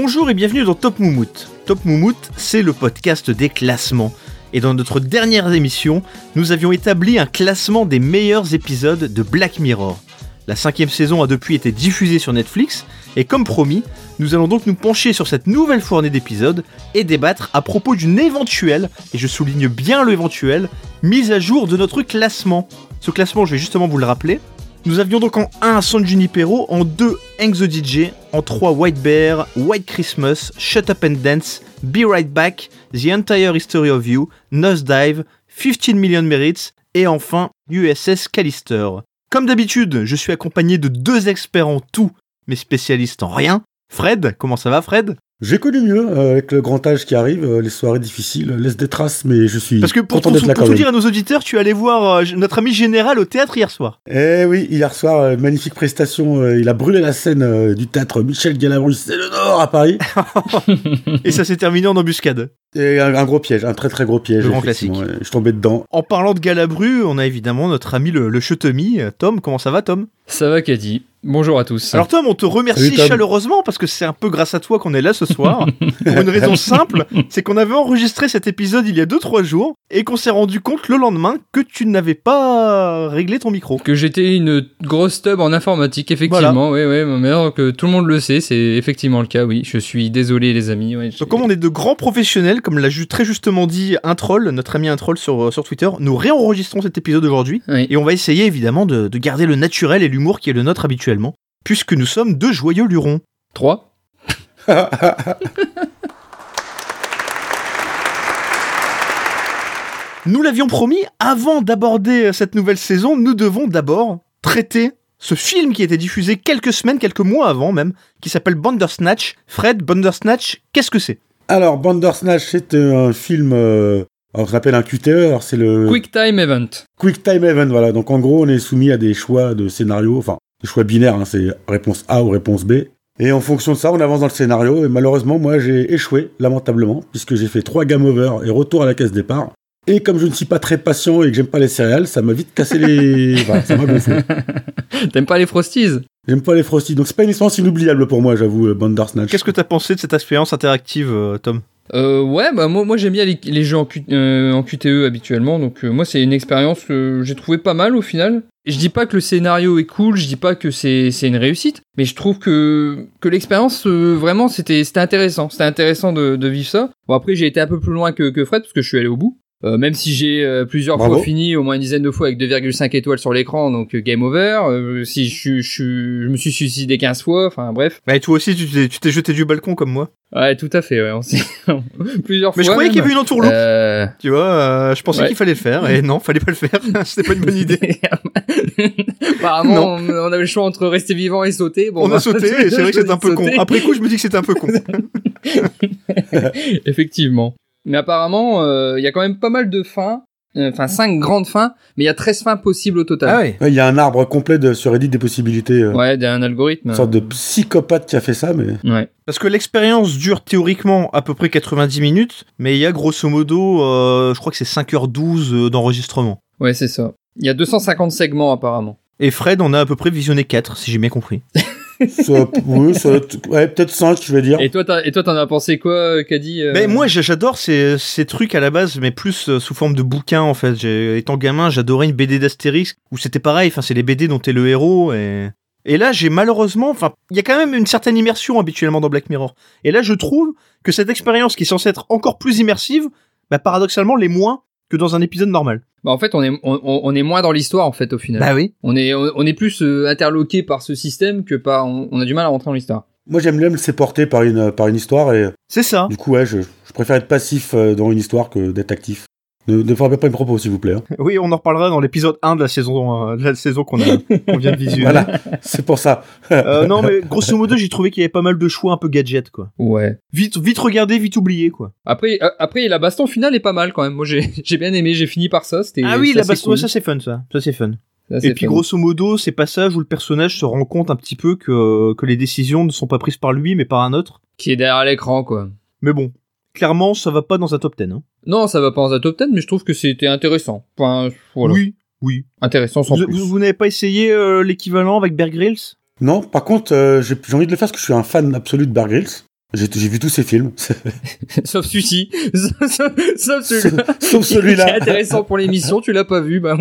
Bonjour et bienvenue dans Top Moumout. Top Moumout, c'est le podcast des classements. Et dans notre dernière émission, nous avions établi un classement des meilleurs épisodes de Black Mirror. La cinquième saison a depuis été diffusée sur Netflix, et comme promis, nous allons donc nous pencher sur cette nouvelle fournée d'épisodes et débattre à propos d'une éventuelle, et je souligne bien l'éventuelle, mise à jour de notre classement. Ce classement, je vais justement vous le rappeler. Nous avions donc en 1 San Junipero, en 2 Hank the DJ, en 3 White Bear, White Christmas, Shut Up and Dance, Be Right Back, The Entire History of You, Nosedive, 15 Million Merits et enfin USS Callister. Comme d'habitude, je suis accompagné de deux experts en tout, mais spécialistes en rien. Fred, comment ça va Fred? J'ai connu mieux euh, avec le grand âge qui arrive, euh, les soirées difficiles laissent des traces, mais je suis Parce que pour, content tout, là pour tout dire à nos auditeurs, tu es allé voir euh, notre ami général au théâtre hier soir. Eh oui, hier soir, euh, magnifique prestation. euh, il a brûlé la scène euh, du théâtre Michel Galabru, c'est le Nord à Paris. Et ça s'est terminé en embuscade. Et un, un gros piège, un très très gros piège. Le grand effectivement, classique. ouais. Je tombais dedans. En parlant de Galabru, on a évidemment notre ami le, le Chetemi. Tom, comment ça va Tom? Ça va, Caddy Bonjour à tous. Alors Tom, on te remercie Salut, chaleureusement parce que c'est un peu grâce à toi qu'on est là ce soir. pour une raison simple, c'est qu'on avait enregistré cet épisode il y a 2-3 jours et qu'on s'est rendu compte le lendemain que tu n'avais pas réglé ton micro. que j'étais une grosse tub en informatique, effectivement. Oui, oui, mais alors que tout le monde le sait, c'est effectivement le cas, oui. Je suis désolé, les amis. ouais, Donc comme on est de grands professionnels, comme l'a très justement dit un troll, notre ami un troll sur, sur Twitter, nous réenregistrons cet épisode aujourd'hui Oui. et on va essayer évidemment de, de garder le naturel et l'humour qui est le nôtre habituellement, puisque nous sommes deux joyeux lurons. 3 Nous l'avions promis, avant d'aborder cette nouvelle saison, nous devons d'abord traiter ce film qui a été diffusé quelques semaines, quelques mois avant même, qui s'appelle Bandersnatch. Fred, Bandersnatch, qu'est-ce que c'est? Alors, Bandersnatch, c'est un film, euh, on appelle un QTE, alors c'est le Quick Time Event. Quick Time Event, voilà. Donc en gros, on est soumis à des choix de scénario, enfin, des choix binaires, hein, c'est réponse A ou réponse B. Et en fonction de ça, on avance dans le scénario. Et malheureusement, moi, j'ai échoué, lamentablement, puisque j'ai fait trois game over et retour à la case départ. Et comme je ne suis pas très patient et que j'aime pas les céréales, ça m'a vite cassé les. voilà, ça m'a gonflé. T'aimes pas les Frosties? J'aime pas les frosties. Donc c'est pas une expérience inoubliable pour moi, j'avoue, euh, Bandersnatch. Qu'est-ce que t'as pensé de cette expérience interactive, euh, Tom? Euh, ouais, bah moi, moi j'aime bien les, les jeux en, Q- euh, en QTE habituellement, donc euh, moi c'est une expérience que j'ai trouvé pas mal au final. Je dis pas que le scénario est cool, je dis pas que c'est c'est une réussite, mais je trouve que que l'expérience euh, vraiment c'était c'était intéressant, c'était intéressant de, de vivre ça. Bon après j'ai été un peu plus loin que, que Fred parce que je suis allé au bout. Euh, même si j'ai euh, plusieurs Bravo. fois fini, au moins une dizaine de fois avec 2,5 étoiles sur l'écran, donc euh, game over. Euh, si je, suis- je, suis- je me suis suicidé 15 fois, enfin bref. Bah, et toi aussi, tu t'es, tu t'es jeté du balcon comme moi. Ouais, tout à fait, ouais, on s'est- plusieurs Mais je fois. croyais qu'il y avait une entourloupe. Euh, Tu vois, euh, je pensais Ouais. qu'il fallait le faire, et non, fallait pas le faire. C'était pas une bonne idée. Apparemment, Non. on, on avait le choix entre rester vivant et sauter. Bon, On bah, a sauté, et c'est vrai que c'est un peu con. Après coup, je me dis que c'était un peu con. Effectivement. Mais apparemment, euh, il y a quand même pas mal de fins. euh, Enfin, 5 grandes fins, mais il y a 13 fins possibles au total. Ah. Ouais, Il y a un arbre complet de, sur Reddit des possibilités. euh, Ouais, d'un algorithme. Une sorte de psychopathe qui a fait ça, mais. Ouais. Parce que l'expérience dure théoriquement à peu près 90 minutes, mais il y a grosso modo, euh, je crois que c'est 5h12 euh, d'enregistrement. Ouais, c'est ça. Il y a 250 segments apparemment. Et Fred, on a à peu près visionné 4, si j'ai bien compris. Ça- oui, ça ouais, peut-être 5, je vais dire. Et toi, t'as- et toi, t'en as pensé quoi, Caddy euh Mais moi, j'a- j'adore ces, ces trucs à la base, mais plus euh, sous forme de bouquins en fait. J'ai- Étant gamin, j'adorais une BD d'Astérix où c'était pareil. Enfin, c'est les BD dont t'es le héros. Et, et là, j'ai malheureusement, enfin, il y a quand même une certaine immersion habituellement dans Black Mirror. Et là, je trouve que cette expérience qui est censée être encore plus immersive, bah, paradoxalement, l'est moins que dans un épisode normal. Bah, en fait, on est, on, est moins dans l'histoire en fait au final. Bah oui. On est, on, on est plus euh, interloqué par ce système que par. On, on a du mal à rentrer dans l'histoire. Moi, j'aime bien me laisser porter par une, par une histoire et C'est ça. du coup, ouais, je, je préfère être passif euh, dans une histoire que d'être actif. Ne, ne frappez pas mes propos, s'il vous plaît. hein. Oui, on en reparlera dans l'épisode 1 de la saison, euh, de la saison qu'on vient de visionner. Voilà, c'est pour ça. Euh, non, mais grosso modo, j'ai trouvé qu'il y avait pas mal de choix un peu gadget, quoi. Ouais. Vite, vite regardé, vite oublié, quoi. Après, euh, après, la baston finale est pas mal quand même. Moi, j'ai, j'ai bien aimé. J'ai fini par ça. C'était. Ah oui, la baston, cool. ça c'est fun, ça. Ça c'est fun. Et puis fun. grosso modo, ces passages où le personnage se rend compte un petit peu que, que les décisions ne sont pas prises par lui, mais par un autre. Qui est derrière l'écran, quoi. Mais bon, clairement, ça va pas dans un top 10. Hein. Non, ça va pas dans un top 10, mais je trouve que c'était intéressant. Enfin, voilà. Oui, oui. Intéressant sans Vous, plus. vous- vous n'avez pas essayé euh, l'équivalent avec Bear Grylls? Non, par contre, euh, j'ai envie de le faire parce que je suis un fan absolu de Bear Grylls. J'ai vu tous ces films. sauf celui-ci. sauf, sauf celui-là. Sauf celui-là. Qui est intéressant pour l'émission, tu l'as pas vu, bah.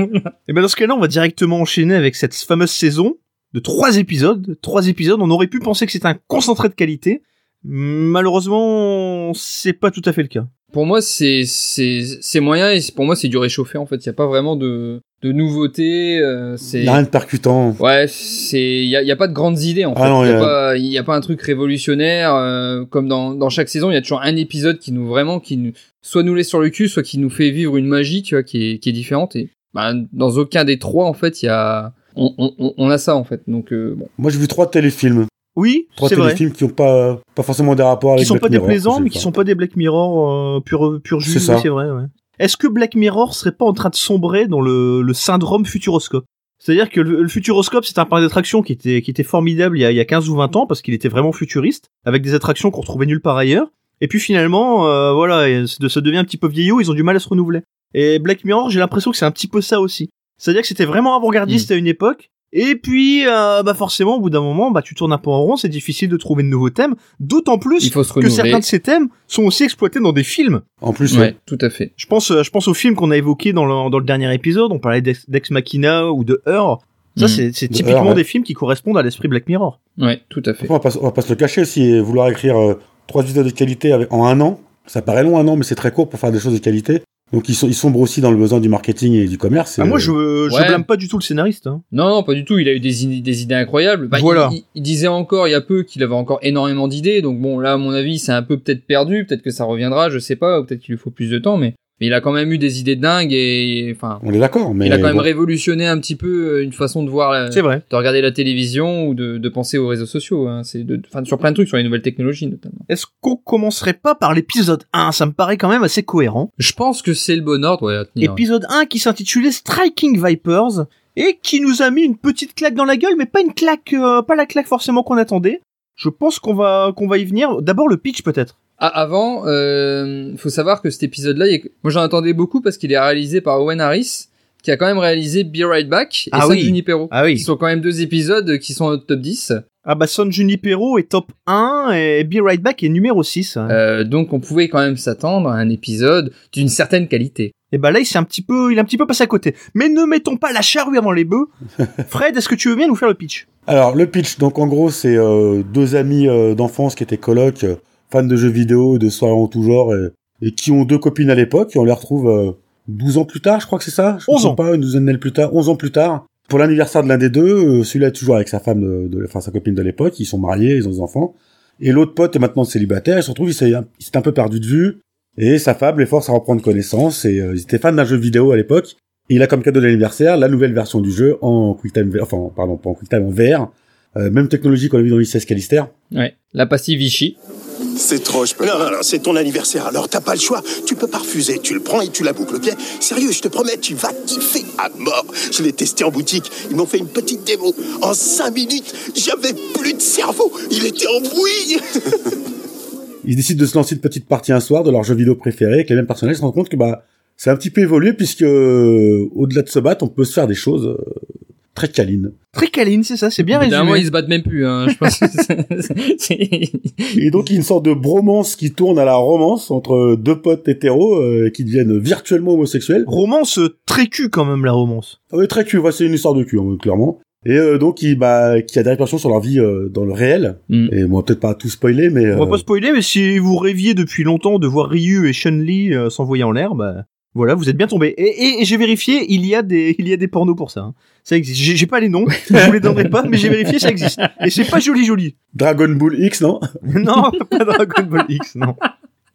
Et ben dans ce cas-là, on va directement enchaîner avec cette fameuse saison de trois épisodes. Trois épisodes, on aurait pu penser que c'était un concentré de qualité. Malheureusement, c'est pas tout à fait le cas. Pour moi, c'est c'est c'est moyen et c'est- pour moi c'est du réchauffé en fait. Il y a pas vraiment de de nouveautés. euh, c'est Il y a rien de percutant. Ouais, c'est il y a, y a pas de grandes idées en fait. Ah non, il y, y a pas il y a pas un truc révolutionnaire euh, comme dans dans chaque saison, il y a toujours un épisode qui nous vraiment qui nous soit nous laisse sur le cul, soit qui nous fait vivre une magie, tu vois, qui est qui est différente et bah, dans aucun des trois en fait, il y a on, on, on a ça en fait. Donc euh, bon. Moi, j'ai vu trois téléfilms. Oui, Trois c'est vrai. téléfilms qui ont pas, pas forcément des rapports avec Qui sont Black pas Mirror, déplaisants, mais qui sont pas des Black Mirror euh, pur pur jus. C'est ça. oui, C'est vrai. Ouais. Est-ce que Black Mirror serait pas en train de sombrer dans le, le syndrome futuroscope? C'est-à-dire que le, le futuroscope, c'est un parc d'attractions qui était, qui était formidable il y, a, il y a 15 ou 20 ans parce qu'il était vraiment futuriste, avec des attractions qu'on retrouvait nulle part ailleurs. Et puis finalement, euh, voilà, ça ça devient un petit peu vieillot, ils ont du mal à se renouveler. Et Black Mirror, j'ai l'impression que c'est un petit peu ça aussi. C'est-à-dire que c'était vraiment avant-gardiste à une époque. Et puis, euh, bah forcément, au bout d'un moment, bah tu tournes un peu en rond, c'est difficile de trouver de nouveaux thèmes. D'autant plus Il faut se que certains de ces thèmes sont aussi exploités dans des films. En plus, Ouais, tout à fait. Je pense, euh, je pense au film qu'on a évoqué dans le, dans le dernier épisode. On parlait d'Ex Machina ou de Her. Ça, Mhm. c'est, typiquement ouais. des films qui correspondent à l'esprit Black Mirror. Ouais, tout à fait. on va pas, on va pas se le cacher. Si vouloir écrire euh, trois épisodes de qualité avec, en un an, ça paraît long un an, mais c'est très court pour faire des choses de qualité. Donc ils, sont, ils sombrent aussi dans le besoin du marketing et du commerce. Ah, moi, euh, je, ouais. blâme pas du tout le scénariste. hein. Non, non, pas du tout. Il a eu des, idées- des idées incroyables. Bah, il- Voilà. Il, il disait encore il y a peu qu'il avait encore énormément d'idées. Donc bon, là, à mon avis, c'est un peu peut-être perdu. Peut-être que ça reviendra, je sais pas. ou Peut-être qu'il lui faut plus de temps. Mais, mais il a quand même eu des idées dingues et enfin, On est d'accord, mais il a quand même bon. révolutionné un petit peu euh, une façon de voir, la- C'est vrai. de regarder la télévision ou de, de penser aux réseaux sociaux. Hein. C'est de, enfin, sur plein de trucs, sur les nouvelles technologies notamment. Est-ce qu'on commencerait pas par l'épisode 1 Ça me paraît quand même assez cohérent. Je pense que c'est le bon ordre. Ouais, à tenir. Épisode 1 qui s'intitulait Striking Vipers et qui nous a mis une petite claque dans la gueule, mais pas une claque, euh, pas la claque forcément qu'on attendait. Je pense qu'on va, qu'on va y venir. D'abord le pitch peut-être. Ah, avant, euh, faut savoir que cet épisode-là, est- moi j'en attendais beaucoup parce qu'il est réalisé par Owen Harris, qui a quand même réalisé Be Right Back et Ah San oui. Junipero. Ah oui. Qui sont quand même deux épisodes qui sont au top 10. Ah bah Son Junipero est top 1 et Be Right Back est numéro 6. Euh, donc on pouvait quand même s'attendre à un épisode d'une certaine qualité. Et bah là il s'est un petit peu, il est un petit peu passé à côté. Mais ne mettons pas la charrue avant les bœufs. Fred, est-ce que tu veux bien nous faire le pitch? Alors, le pitch, donc en gros, c'est euh, deux amis euh, d'enfance qui étaient colocs, euh, fans de jeux vidéo, de soirées en tout genre, et, et qui ont deux copines à l'époque, et on les retrouve euh, 12 ans plus tard, je crois que c'est ça Je me 11 ans. pas, une douzaine d'années plus tard, 11 ans plus tard. Pour l'anniversaire de l'un des deux, euh, celui-là est toujours avec sa femme, de, de- enfin sa copine de l'époque, ils sont mariés, ils ont des enfants. Et l'autre pote est maintenant célibataire, il se retrouve, il s'est un peu perdu de vue, et sa femme les force à reprendre connaissance, et euh, ils étaient fans d'un jeu vidéo à l'époque, et il a comme cadeau d'anniversaire la nouvelle version du jeu en QuickTime, enfin pardon, pas en QuickTime, en VR, euh, même technologie qu'on a vu dans l'ICS Callister. Ouais. La passive Vichy. C'est trop, je peux Non, pas. non, non, c'est ton anniversaire, alors t'as pas le choix. Tu peux pas refuser, tu le prends et tu la boucles, ok Sérieux, je te promets, tu vas kiffer à mort. Je l'ai testé en boutique, ils m'ont fait une petite démo. En cinq minutes, j'avais plus de cerveau, il était en bouille Ils décident de se lancer une petite partie un soir de leur jeu vidéo préféré avec les mêmes personnages, ils se rendent compte que bah c'est un petit peu évolué puisque euh, au-delà de se battre, on peut se faire des choses euh, très câlines. Très câline, c'est ça, c'est bien Évidemment, résumé. ils se battent même plus. Hein. Je pense. Et donc il y a une sorte de bromance qui tourne à la romance entre deux potes hétéros euh, qui deviennent virtuellement homosexuels. Romance très cul quand même la romance. Ah oui, très cul, ouais, c'est une histoire de cul, hein, clairement. Et euh, donc, il, bah, qui a des répercussions sur leur vie euh, dans le réel. Mm. Et moi, peut-être pas tout spoiler, mais On va pas spoiler, mais si vous rêviez depuis longtemps de voir Ryu et Chun-Li euh, s'envoyer en l'air, bah voilà, vous êtes bien tombé. Et, et- et j'ai vérifié, il y a des, il y a des pornos pour ça. hein. Ça existe. J'ai j'ai pas les noms, je vous les donnerai pas, mais j'ai vérifié, ça existe. Et c'est pas joli joli. Dragon Ball X, non non, pas Dragon Ball X, non.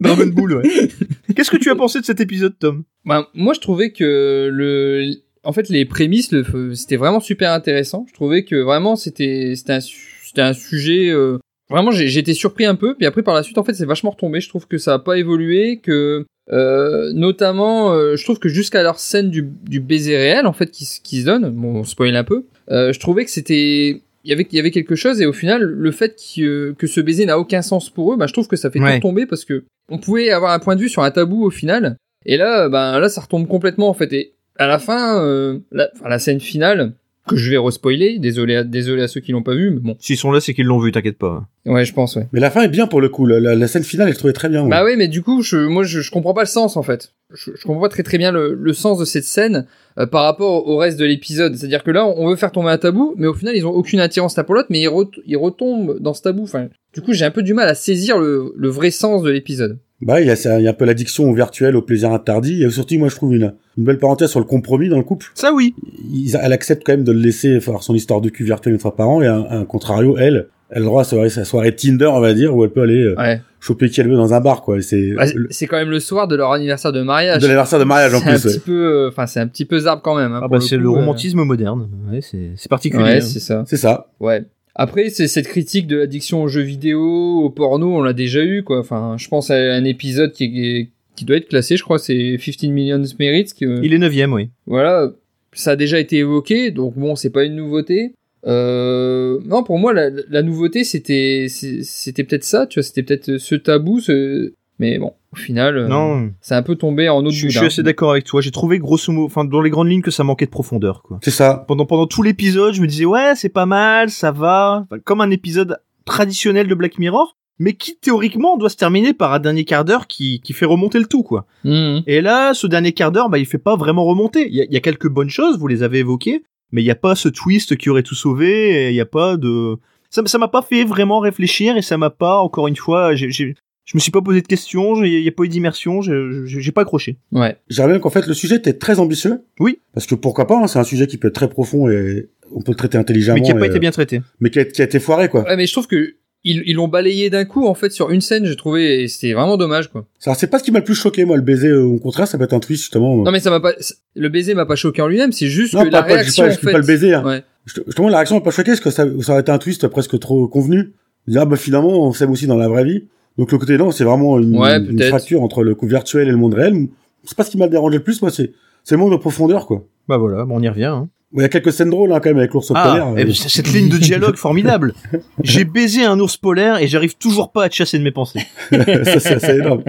Dragon Ball, ouais. Qu'est-ce que tu as pensé de cet épisode, Tom? Ben, moi, je trouvais que le, en fait, les prémices, le, c'était vraiment super intéressant. Je trouvais que vraiment, c'était, c'était un, c'était un sujet. euh, vraiment, j'ai, j'ai été surpris un peu. Puis après, par la suite, en fait, c'est vachement retombé. Je trouve que ça a pas évolué. Que, euh, notamment, euh, je trouve que jusqu'à leur scène du, du baiser réel, en fait, qui, se- qui se donne, bon, on spoil un peu. euh, je trouvais que c'était il y avait il y avait quelque chose et au final le fait que, que ce baiser n'a aucun sens pour eux bah je trouve que ça fait Ouais. tout tomber parce que on pouvait avoir un point de vue sur un tabou au final et là ben là ça retombe complètement en fait et à la fin euh, la, enfin, la scène finale que je vais respoiler. Désolé, à, désolé à ceux qui l'ont pas vu, mais bon. S'ils sont là, c'est qu'ils l'ont vu, t'inquiète pas. Ouais, je pense, ouais. Mais la fin est bien pour le coup. La, la- la scène finale, je trouvais très bien. moi. Bah oui, mais du coup, je, moi, je, je comprends pas le sens en fait. Je, je comprends pas très très bien le, le sens de cette scène euh, par rapport au reste de l'épisode. C'est-à-dire que là, on veut faire tomber un tabou, mais au final, ils ont aucune attirance l'un pour l'autre, mais ils, ret- ils retombent dans ce tabou. Enfin, du coup, j'ai un peu du mal à saisir le, le vrai sens de l'épisode. Bah, il y a, il y a un peu l'addiction au virtuel, au plaisir interdit. Et surtout, moi, je trouve une, une belle parenthèse sur le compromis dans le couple. Ça oui. Ils- elle accepte quand même de le laisser faire son histoire de cul virtuel une fois par an. Et un, un contrario, elle, elle a le droit à sa soirée, sa soirée Tinder, on va dire, où elle peut aller euh, Ouais. choper qui elle veut dans un bar, quoi. C'est Bah, c'est quand même le soir de leur anniversaire de mariage. de l'anniversaire de mariage en C'est un plus. ouais. petit peu, euh, enfin, c'est un petit peu zarbe quand même. hein, Ah bah, c'est le euh. romantisme moderne. Ouais, c'est c'est particulier. Ouais, hein. c'est ça. C'est ça. Ouais. Après, c'est cette critique de l'addiction aux jeux vidéo, au porno, on l'a déjà eu, quoi. Enfin, je pense à un épisode qui, est- qui doit être classé, je crois, c'est 15 Millions Merits. Que, Il est neuvième, oui. Voilà, ça a déjà été évoqué, donc bon, c'est pas une nouveauté. Euh, non, pour moi, la, la nouveauté, c'était, c'était peut-être ça, tu vois, c'était peut-être ce tabou, ce... mais bon, au final, euh, Non, c'est un peu tombé en autre je, je suis assez d'accord avec toi. J'ai trouvé grosso modo, enfin dans les grandes lignes, que ça manquait de profondeur, quoi. C'est ça. Pendant pendant tout l'épisode, je me disais ouais, c'est pas mal, ça va, Enfin, comme un épisode traditionnel de Black Mirror, mais qui théoriquement doit se terminer par un dernier quart d'heure qui qui fait remonter le tout, quoi. Mhm. Et là, ce dernier quart d'heure, bah, il fait pas vraiment remonter. Il y a, il y a quelques bonnes choses, vous les avez évoquées, mais il y a pas ce twist qui aurait tout sauvé. et Il y a pas de, ça, ça m'a pas fait vraiment réfléchir et ça m'a pas, encore une fois, j'ai, j'ai- je me suis pas posé de questions, j'ai- il y a pas eu d'immersion, j'ai, j'ai j'ai pas accroché. Ouais. J'aimerais bien qu'en fait le sujet était très ambitieux. Oui. Parce que pourquoi pas, hein, c'est un sujet qui peut être très profond et on peut le traiter intelligemment. Mais qui a pas et, été bien traité. euh, mais qui a, qui a été foiré, quoi. Ouais, mais je trouve que ils l'ont balayé d'un coup en fait sur une scène, j'ai trouvé, et c'était vraiment dommage quoi. Alors, c'est pas ce qui m'a le plus choqué, moi, le baiser. euh, Au contraire, ça peut être un twist, justement. Non mais ça m'a pas, le baiser m'a pas choqué en lui-même, c'est juste Non, que pas- la pas- je réaction pas- en je dis fait. pas le baiser, hein. Ouais. Justement, la réaction m'a pas choqué parce que ça, ça aurait été un twist presque trop convenu. Dire, ah, bah, finalement, on s'aime aussi dans la vraie vie. Donc, le côté non, c'est vraiment une, Ouais, une peut-être. fracture entre le coup virtuel et le monde réel. C'est pas ce qui m'a dérangé le plus, moi, c'est, c'est le monde de profondeur, quoi. Bah voilà, bon, on y revient. Hein. Il y a quelques scènes drôles, hein, quand même, avec l'ours Ah, polaire. eh euh, c- cette ligne de dialogue formidable. J'ai baisé un ours polaire et j'arrive toujours pas à te chasser de mes pensées. ça, c'est assez énorme.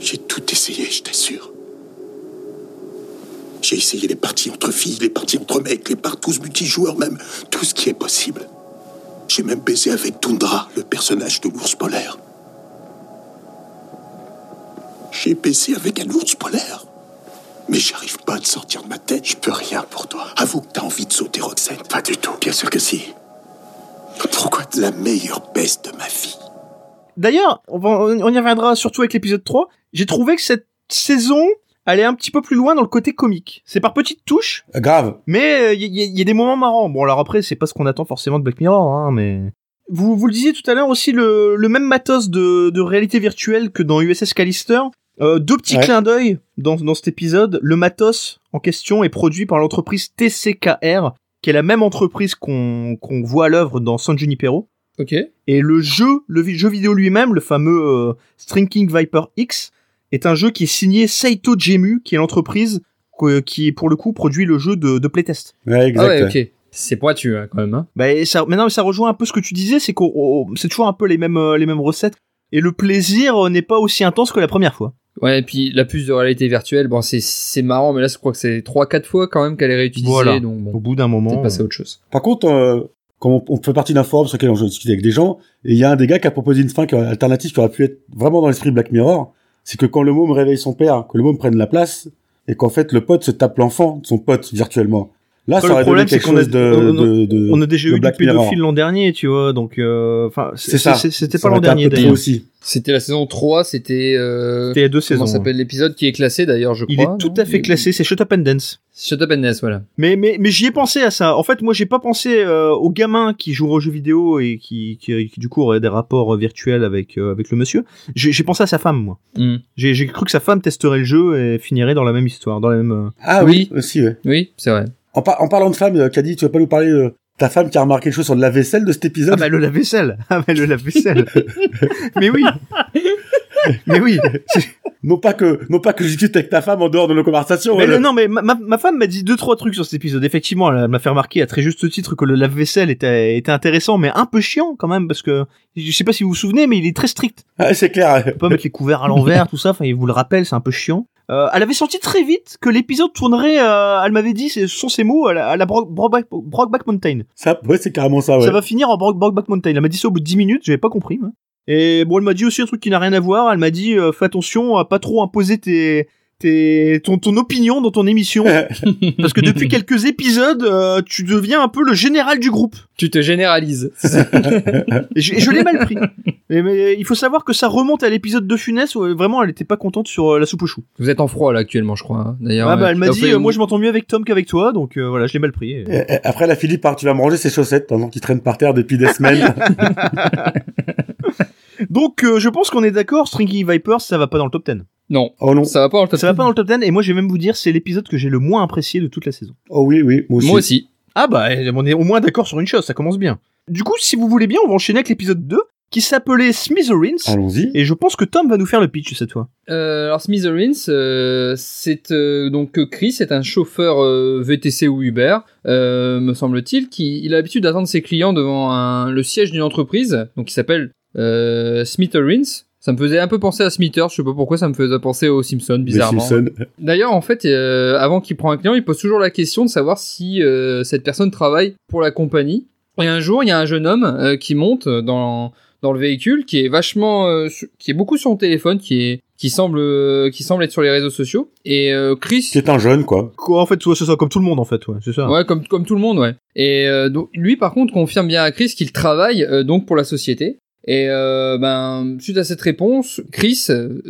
J'ai tout essayé, je t'assure. J'ai essayé les parties entre filles, les parties entre mecs, les partous multijoueurs, même tout ce qui est possible. J'ai même baisé avec Tundra, le personnage de l'ours polaire. J'ai baisé avec un ours polaire. Mais j'arrive pas à te sortir de ma tête, je peux rien pour toi. Avoue que t'as envie de sauter, Roxane. Pas du tout, bien sûr que si. Pourquoi la meilleure baisse de ma vie D'ailleurs, on, y reviendra surtout avec l'épisode 3. J'ai trouvé que cette saison allait un petit peu plus loin dans le côté comique. C'est par petites touches, Euh, Grave. mais il y, a- y a des moments marrants. Bon, alors après, c'est pas ce qu'on attend forcément de Black Mirror, hein, mais... Vous, vous le disiez tout à l'heure aussi, le, le même matos de, de réalité virtuelle que dans USS Callister. Euh, deux petits Ouais. clins d'œil dans, dans cet épisode. Le matos en question est produit par l'entreprise TCKR, qui est la même entreprise qu'on qu'on voit à l'œuvre dans San Junipero. Ok. Et le jeu, le vi- jeu vidéo lui-même, le fameux euh, Strinking Viper X, est un jeu qui est signé Saito Gemu, qui est l'entreprise que- qui, pour le coup, produit le jeu de, de playtest. Ouais, exact. Ah ouais, ouais. ok. C'est pointu hein, quand même. Hein. Bah, ça, maintenant, ça rejoint un peu ce que tu disais, c'est qu'on, on- c'est toujours un peu les mêmes, euh, les mêmes recettes. Et le plaisir euh, n'est pas aussi intense que la première fois. Ouais, et puis la puce de réalité virtuelle, bon, c'est c'est marrant, mais là, je crois que c'est trois, quatre fois quand même qu'elle est réutilisée, Voilà. donc Au bon, bout d'un moment. peut-être passer à autre chose. Par contre, euh, quand on, on fait partie d'un forum sur lequel on discute avec des gens, et il y a un des gars qui a proposé une fin qui alternative qui aurait pu être vraiment dans l'esprit Black Mirror, c'est que quand le môme réveille son père, que le môme prenne la place, et qu'en fait le pote se tape l'enfant de son pote virtuellement. Là, Après, ça aurait le problème, c'est qu'on a- chose de, on a- de, de- On a déjà de eu du Black pédophile l'an dernier, tu vois, donc, euh, enfin. C'était pas aurait l'an dernier d'ailleurs. aussi. C'était la saison 3, c'était... Euh... C'était il y a deux Comment saisons. s'appelle l'épisode qui est classé d'ailleurs, je Il crois est tout à fait classé, c'est Shut Up and Dance. Shut Up and Dance, voilà. Mais mais mais j'y ai pensé à ça. En fait, moi j'ai pas pensé euh, aux gamins qui jouent aux jeux vidéo et qui, qui, qui, du coup auraient des rapports virtuels avec euh, avec le monsieur. J'ai pensé à sa femme moi. Hmm. J'ai j'ai cru que sa femme testerait le jeu et finirait dans la même histoire, dans la même. euh, Ah oui, aussi, ouais. Oui, c'est vrai. En, par- en parlant de femme, euh, Caddy, tu vas pas nous parler de ta femme qui a remarqué quelque chose sur le lave-vaisselle de cet épisode? Ah bah le lave-vaisselle. Ah bah le lave-vaisselle. mais oui. mais oui. Non pas que, non pas que je discute avec ta femme en dehors de nos conversations. Mais ouais, le- non mais ma, ma, ma femme m'a dit deux trois trucs sur cet épisode. Effectivement, elle m'a fait remarquer à très juste titre que le lave-vaisselle était était intéressant, mais un peu chiant quand même parce que je sais pas si vous vous souvenez, mais il est très strict. Ah, c'est clair. peut pas mettre les couverts à l'envers, tout ça. Enfin, il vous le rappelle, c'est un peu chiant. Euh, elle avait senti très vite que l'épisode tournerait, euh, elle m'avait dit, ce sont ces mots, à la, à la Brockback, Brockback Mountain. Ça, ouais, c'est carrément ça, ouais. Ça va finir en Brock- Brockback Mountain. Elle m'a dit ça au bout de 10 minutes, j'avais pas compris. moi. Et bon, elle m'a dit aussi un truc qui n'a rien à voir. Elle m'a dit, euh, fais attention à pas trop imposer tes, tes, ton, ton opinion dans ton émission. parce que depuis quelques épisodes, euh, tu deviens un peu le général du groupe. Tu te généralises. Et je, et je l'ai mal pris. Et, mais il faut savoir que ça remonte à l'épisode de Funès où euh, vraiment elle était pas contente sur euh, la soupe au chou. Vous êtes en froid là actuellement, je crois. hein. D'ailleurs. Ah bah euh, elle m'a dit, fait- euh, moi je m'entends mieux avec Tom qu'avec toi, donc euh, voilà, je l'ai mal pris. Et- Et- et Après, la Philippe part, tu vas me ranger ses chaussettes pendant qu'il traîne par terre depuis des semaines. Donc euh, je pense qu'on est d'accord, Stringy Vipers, ça va pas dans le top 10. Non, oh non. ça va pas dans le top Ça va pas dans le top 10 et moi je vais même vous dire c'est l'épisode que j'ai le moins apprécié de toute la saison. Oh oui, oui, moi aussi. Moi aussi. Ah bah on est au moins d'accord sur une chose, ça commence bien. Du coup, si vous voulez bien, on va enchaîner avec l'épisode 2 qui s'appelait Smithereens Allons-y. et je pense que Tom va nous faire le pitch cette fois. Euh, alors Smithereens, euh, c'est euh, donc Chris est un chauffeur euh, VTC ou Uber, euh, me semble-t-il, qui il a l'habitude d'attendre ses clients devant un, le siège d'une entreprise, donc qui s'appelle euh, Smithereens. Ça me faisait un peu penser à Smithers, je sais pas pourquoi ça me faisait penser aux Simpsons, bizarrement. Simpsons. D'ailleurs, en fait, euh, avant qu'il prend un client, il pose toujours la question de savoir si euh, cette personne travaille pour la compagnie. Et un jour, il y a un jeune homme euh, qui monte dans dans le véhicule, qui est vachement, euh, qui est beaucoup sur son téléphone, qui est qui semble euh, qui semble être sur les réseaux sociaux. Et euh, Chris, Qui est un jeune, quoi. Quoi en fait, ouais, c'est ça comme tout le monde en fait, ouais, c'est ça. ouais, comme comme tout le monde, ouais. Et euh, donc lui, par contre, confirme bien à Chris qu'il travaille euh, donc pour la société. Et euh, ben suite à cette réponse, Chris,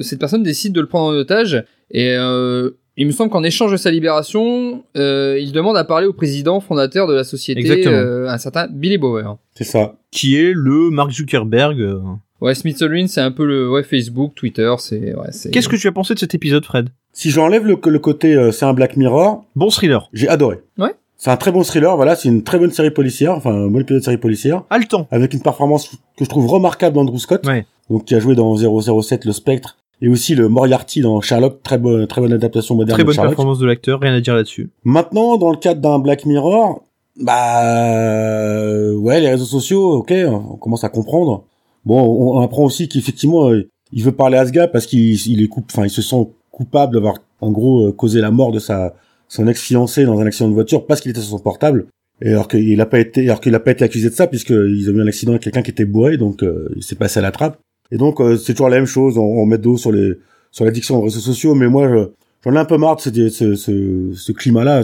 cette personne décide de le prendre en otage. Et euh, il me semble qu'en échange de sa libération, euh, il demande à parler au président fondateur de la société, Exactement. euh, un certain Billy Bauer. C'est ça. Qui est le Mark Zuckerberg. euh. Ouais, Smithsonian, c'est un peu le ouais Facebook, Twitter, c'est ouais. Qu'est-ce que tu as pensé de cet épisode, Fred? Si j'enlève le, le côté euh, c'est un Black Mirror, Bon thriller. j'ai adoré. Ouais. C'est un très bon thriller, voilà, c'est une très bonne série policière, enfin un bon épisode de série policière, Haletant. avec une performance que je trouve remarquable d'Andrew Scott, Ouais. donc qui a joué dans 007 Le Spectre, et aussi le Moriarty dans Sherlock, très bonne, très bonne adaptation moderne Très bonne performance de l'acteur, rien à dire là-dessus. Maintenant, dans le cadre d'un Black Mirror, bah ouais, les réseaux sociaux, ok, on commence à comprendre. Bon, on, apprend aussi qu'effectivement, euh, il veut parler à ce gars parce qu'il il est coup, enfin, il se sent coupable d'avoir en gros euh, causé la mort de sa son ex-fiancé dans un accident de voiture parce qu'il était sur son portable. Et alors qu'il a pas été, alors qu'il a pas été accusé de ça puisqu'ils ont eu un accident avec quelqu'un qui était bourré, donc euh, il s'est passé à la trappe. Et donc euh, c'est toujours la même chose, on, on met de l'eau sur les sur l'addiction aux réseaux sociaux, mais moi je- j'en ai un peu marre de ce, ce, ce, ce climat-là.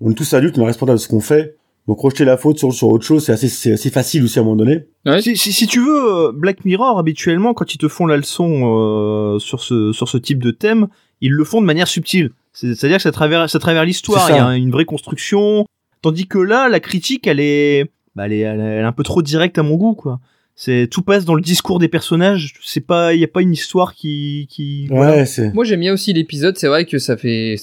On est tous adultes, on est responsables de ce qu'on fait. Donc rejeter la faute sur, sur autre chose, c'est assez, c'est assez facile aussi à un moment donné. Ouais. Si, si, si tu veux, euh, Black Mirror, habituellement, quand ils te font la leçon euh, sur, ce, sur ce type de thème, ils le font de manière subtile. C'est- C'est-à-dire que ça travers, ça travers l'histoire, il y a une vraie construction. Tandis que là, la critique, elle est, bah, elle est- elle est un peu trop directe à mon goût, quoi. C'est tout passe dans le discours des personnages. C'est pas, il y a pas une histoire qui, qui. Ouais, voilà. c'est. Moi j'aime bien aussi l'épisode, c'est vrai que ça fait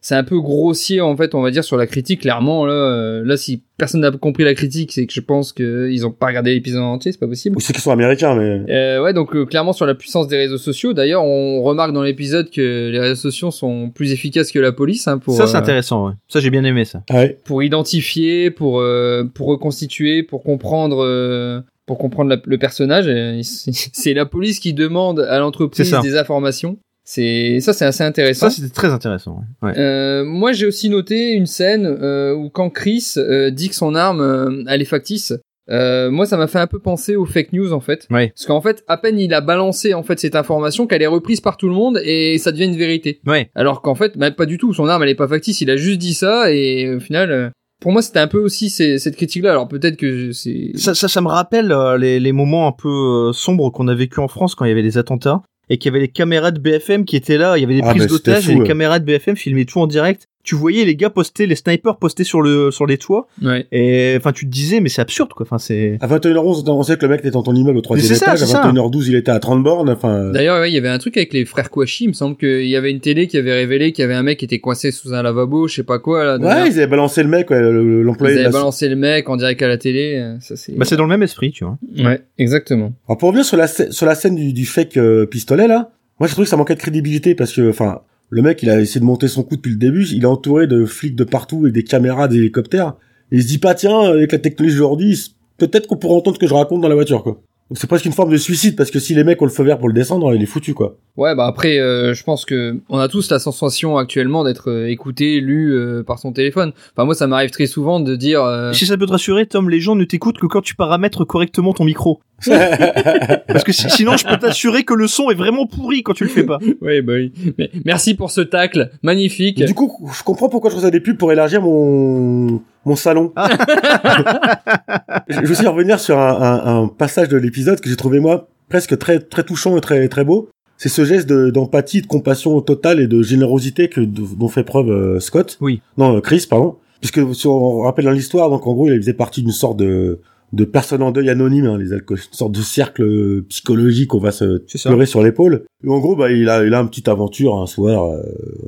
c'est un peu grossier en fait, on va dire sur la critique clairement là euh, là si personne n'a compris la critique, c'est que je pense que ils ont pas regardé l'épisode en entier, c'est pas possible. Ou c'est qu'ils sont américains, mais. Euh, ouais, donc euh, clairement sur la puissance des réseaux sociaux. D'ailleurs, on remarque dans l'épisode que les réseaux sociaux sont plus efficaces que la police hein, pour ça, c'est euh, intéressant. Ouais. Ça, j'ai bien aimé ça. Ouais. pour identifier, pour euh, pour reconstituer, pour comprendre euh, pour comprendre la- le personnage. Et C'est la police qui demande à l'entreprise des informations. C'est ça, c'est assez intéressant. Ça, c'était très intéressant. Ouais. Euh, moi, j'ai aussi noté une scène euh, où quand Chris euh, dit que son arme, euh, elle est factice. euh, moi, ça m'a fait un peu penser aux fake news en fait, Ouais. parce qu'en fait, à peine il a balancé en fait cette information qu'elle est reprise par tout le monde et ça devient une vérité. Ouais. Alors qu'en fait, bah, pas du tout. Son arme, elle est pas factice. Il a juste dit ça et au final, euh, pour moi, c'était un peu aussi ces- cette critique-là. Alors peut-être que c'est Ça, ça, ça me rappelle euh, les, les moments un peu euh, sombres qu'on a vécu en France quand il y avait les attentats et qu'il y avait les caméras de BFM qui étaient là. Il y avait des Ah, prises c'était d'otages et les caméras de BFM filmaient tout en direct. Tu voyais les gars poster, les snipers poster sur le sur les toits ouais. et enfin tu te disais mais c'est absurde quoi. Enfin c'est À 21h11, on sait que le mec était dans ton immeuble au troisième c'est ça, étage. ça. À 21h12, il était à 30 bornes. Enfin, D'ailleurs, ouais, il y avait un truc avec les frères Kouachi. Il me semble qu'il y avait une télé qui avait révélé qu'il y avait un mec qui était coincé sous un lavabo, je sais pas quoi. Là, ouais, derrière. ils avaient balancé le mec, ouais, le- Ils l'employé. de avaient la- balancé le mec en direct à la télé. euh, Ça c'est. bah c'est dans le même esprit tu vois. Ouais, exactement. Alors pour revenir sur la, sur la scène du, du fake euh, pistolet là, moi j'ai trouvé que ça manquait de crédibilité parce que, enfin, le mec il a essayé de monter son coup depuis le début, il est entouré de flics de partout et des caméras, des hélicoptères. Et il se dit pas tiens avec la technologie d'aujourd'hui, peut-être qu'on pourra entendre ce que je raconte dans la voiture quoi. C'est presque une forme de suicide parce que si les mecs ont le feu vert pour le descendre, il est foutu quoi. Ouais, bah après, euh, je pense que on a tous la sensation actuellement d'être euh, écouté, lu euh, par son téléphone. Enfin, moi, ça m'arrive très souvent de dire. euh, Si ça peut te rassurer, Tom, les gens ne t'écoutent que quand tu paramètres correctement ton micro. Parce que si- sinon, je peux t'assurer que le son est vraiment pourri quand tu le fais pas. Oui, bah oui. Mais merci pour ce tacle magnifique. Du coup, je comprends pourquoi je faisais des pubs pour élargir mon mon salon. je je aussi revenir sur un, un- un passage de l'épisode que j'ai trouvé moi presque très très touchant et très très beau. C'est ce geste de- d'empathie, de, compassion totale et de générosité que dont fait preuve euh, Scott. Oui. Non, euh, Chris, pardon. Puisque si on rappelle dans l'histoire, donc en gros, il faisait partie d'une sorte de de personnes en deuil anonyme, hein, les une sorte de cercle euh, psychologique qu'on va se pleurer sur l'épaule. Et en gros, bah, il a, il a une petite aventure un soir, euh,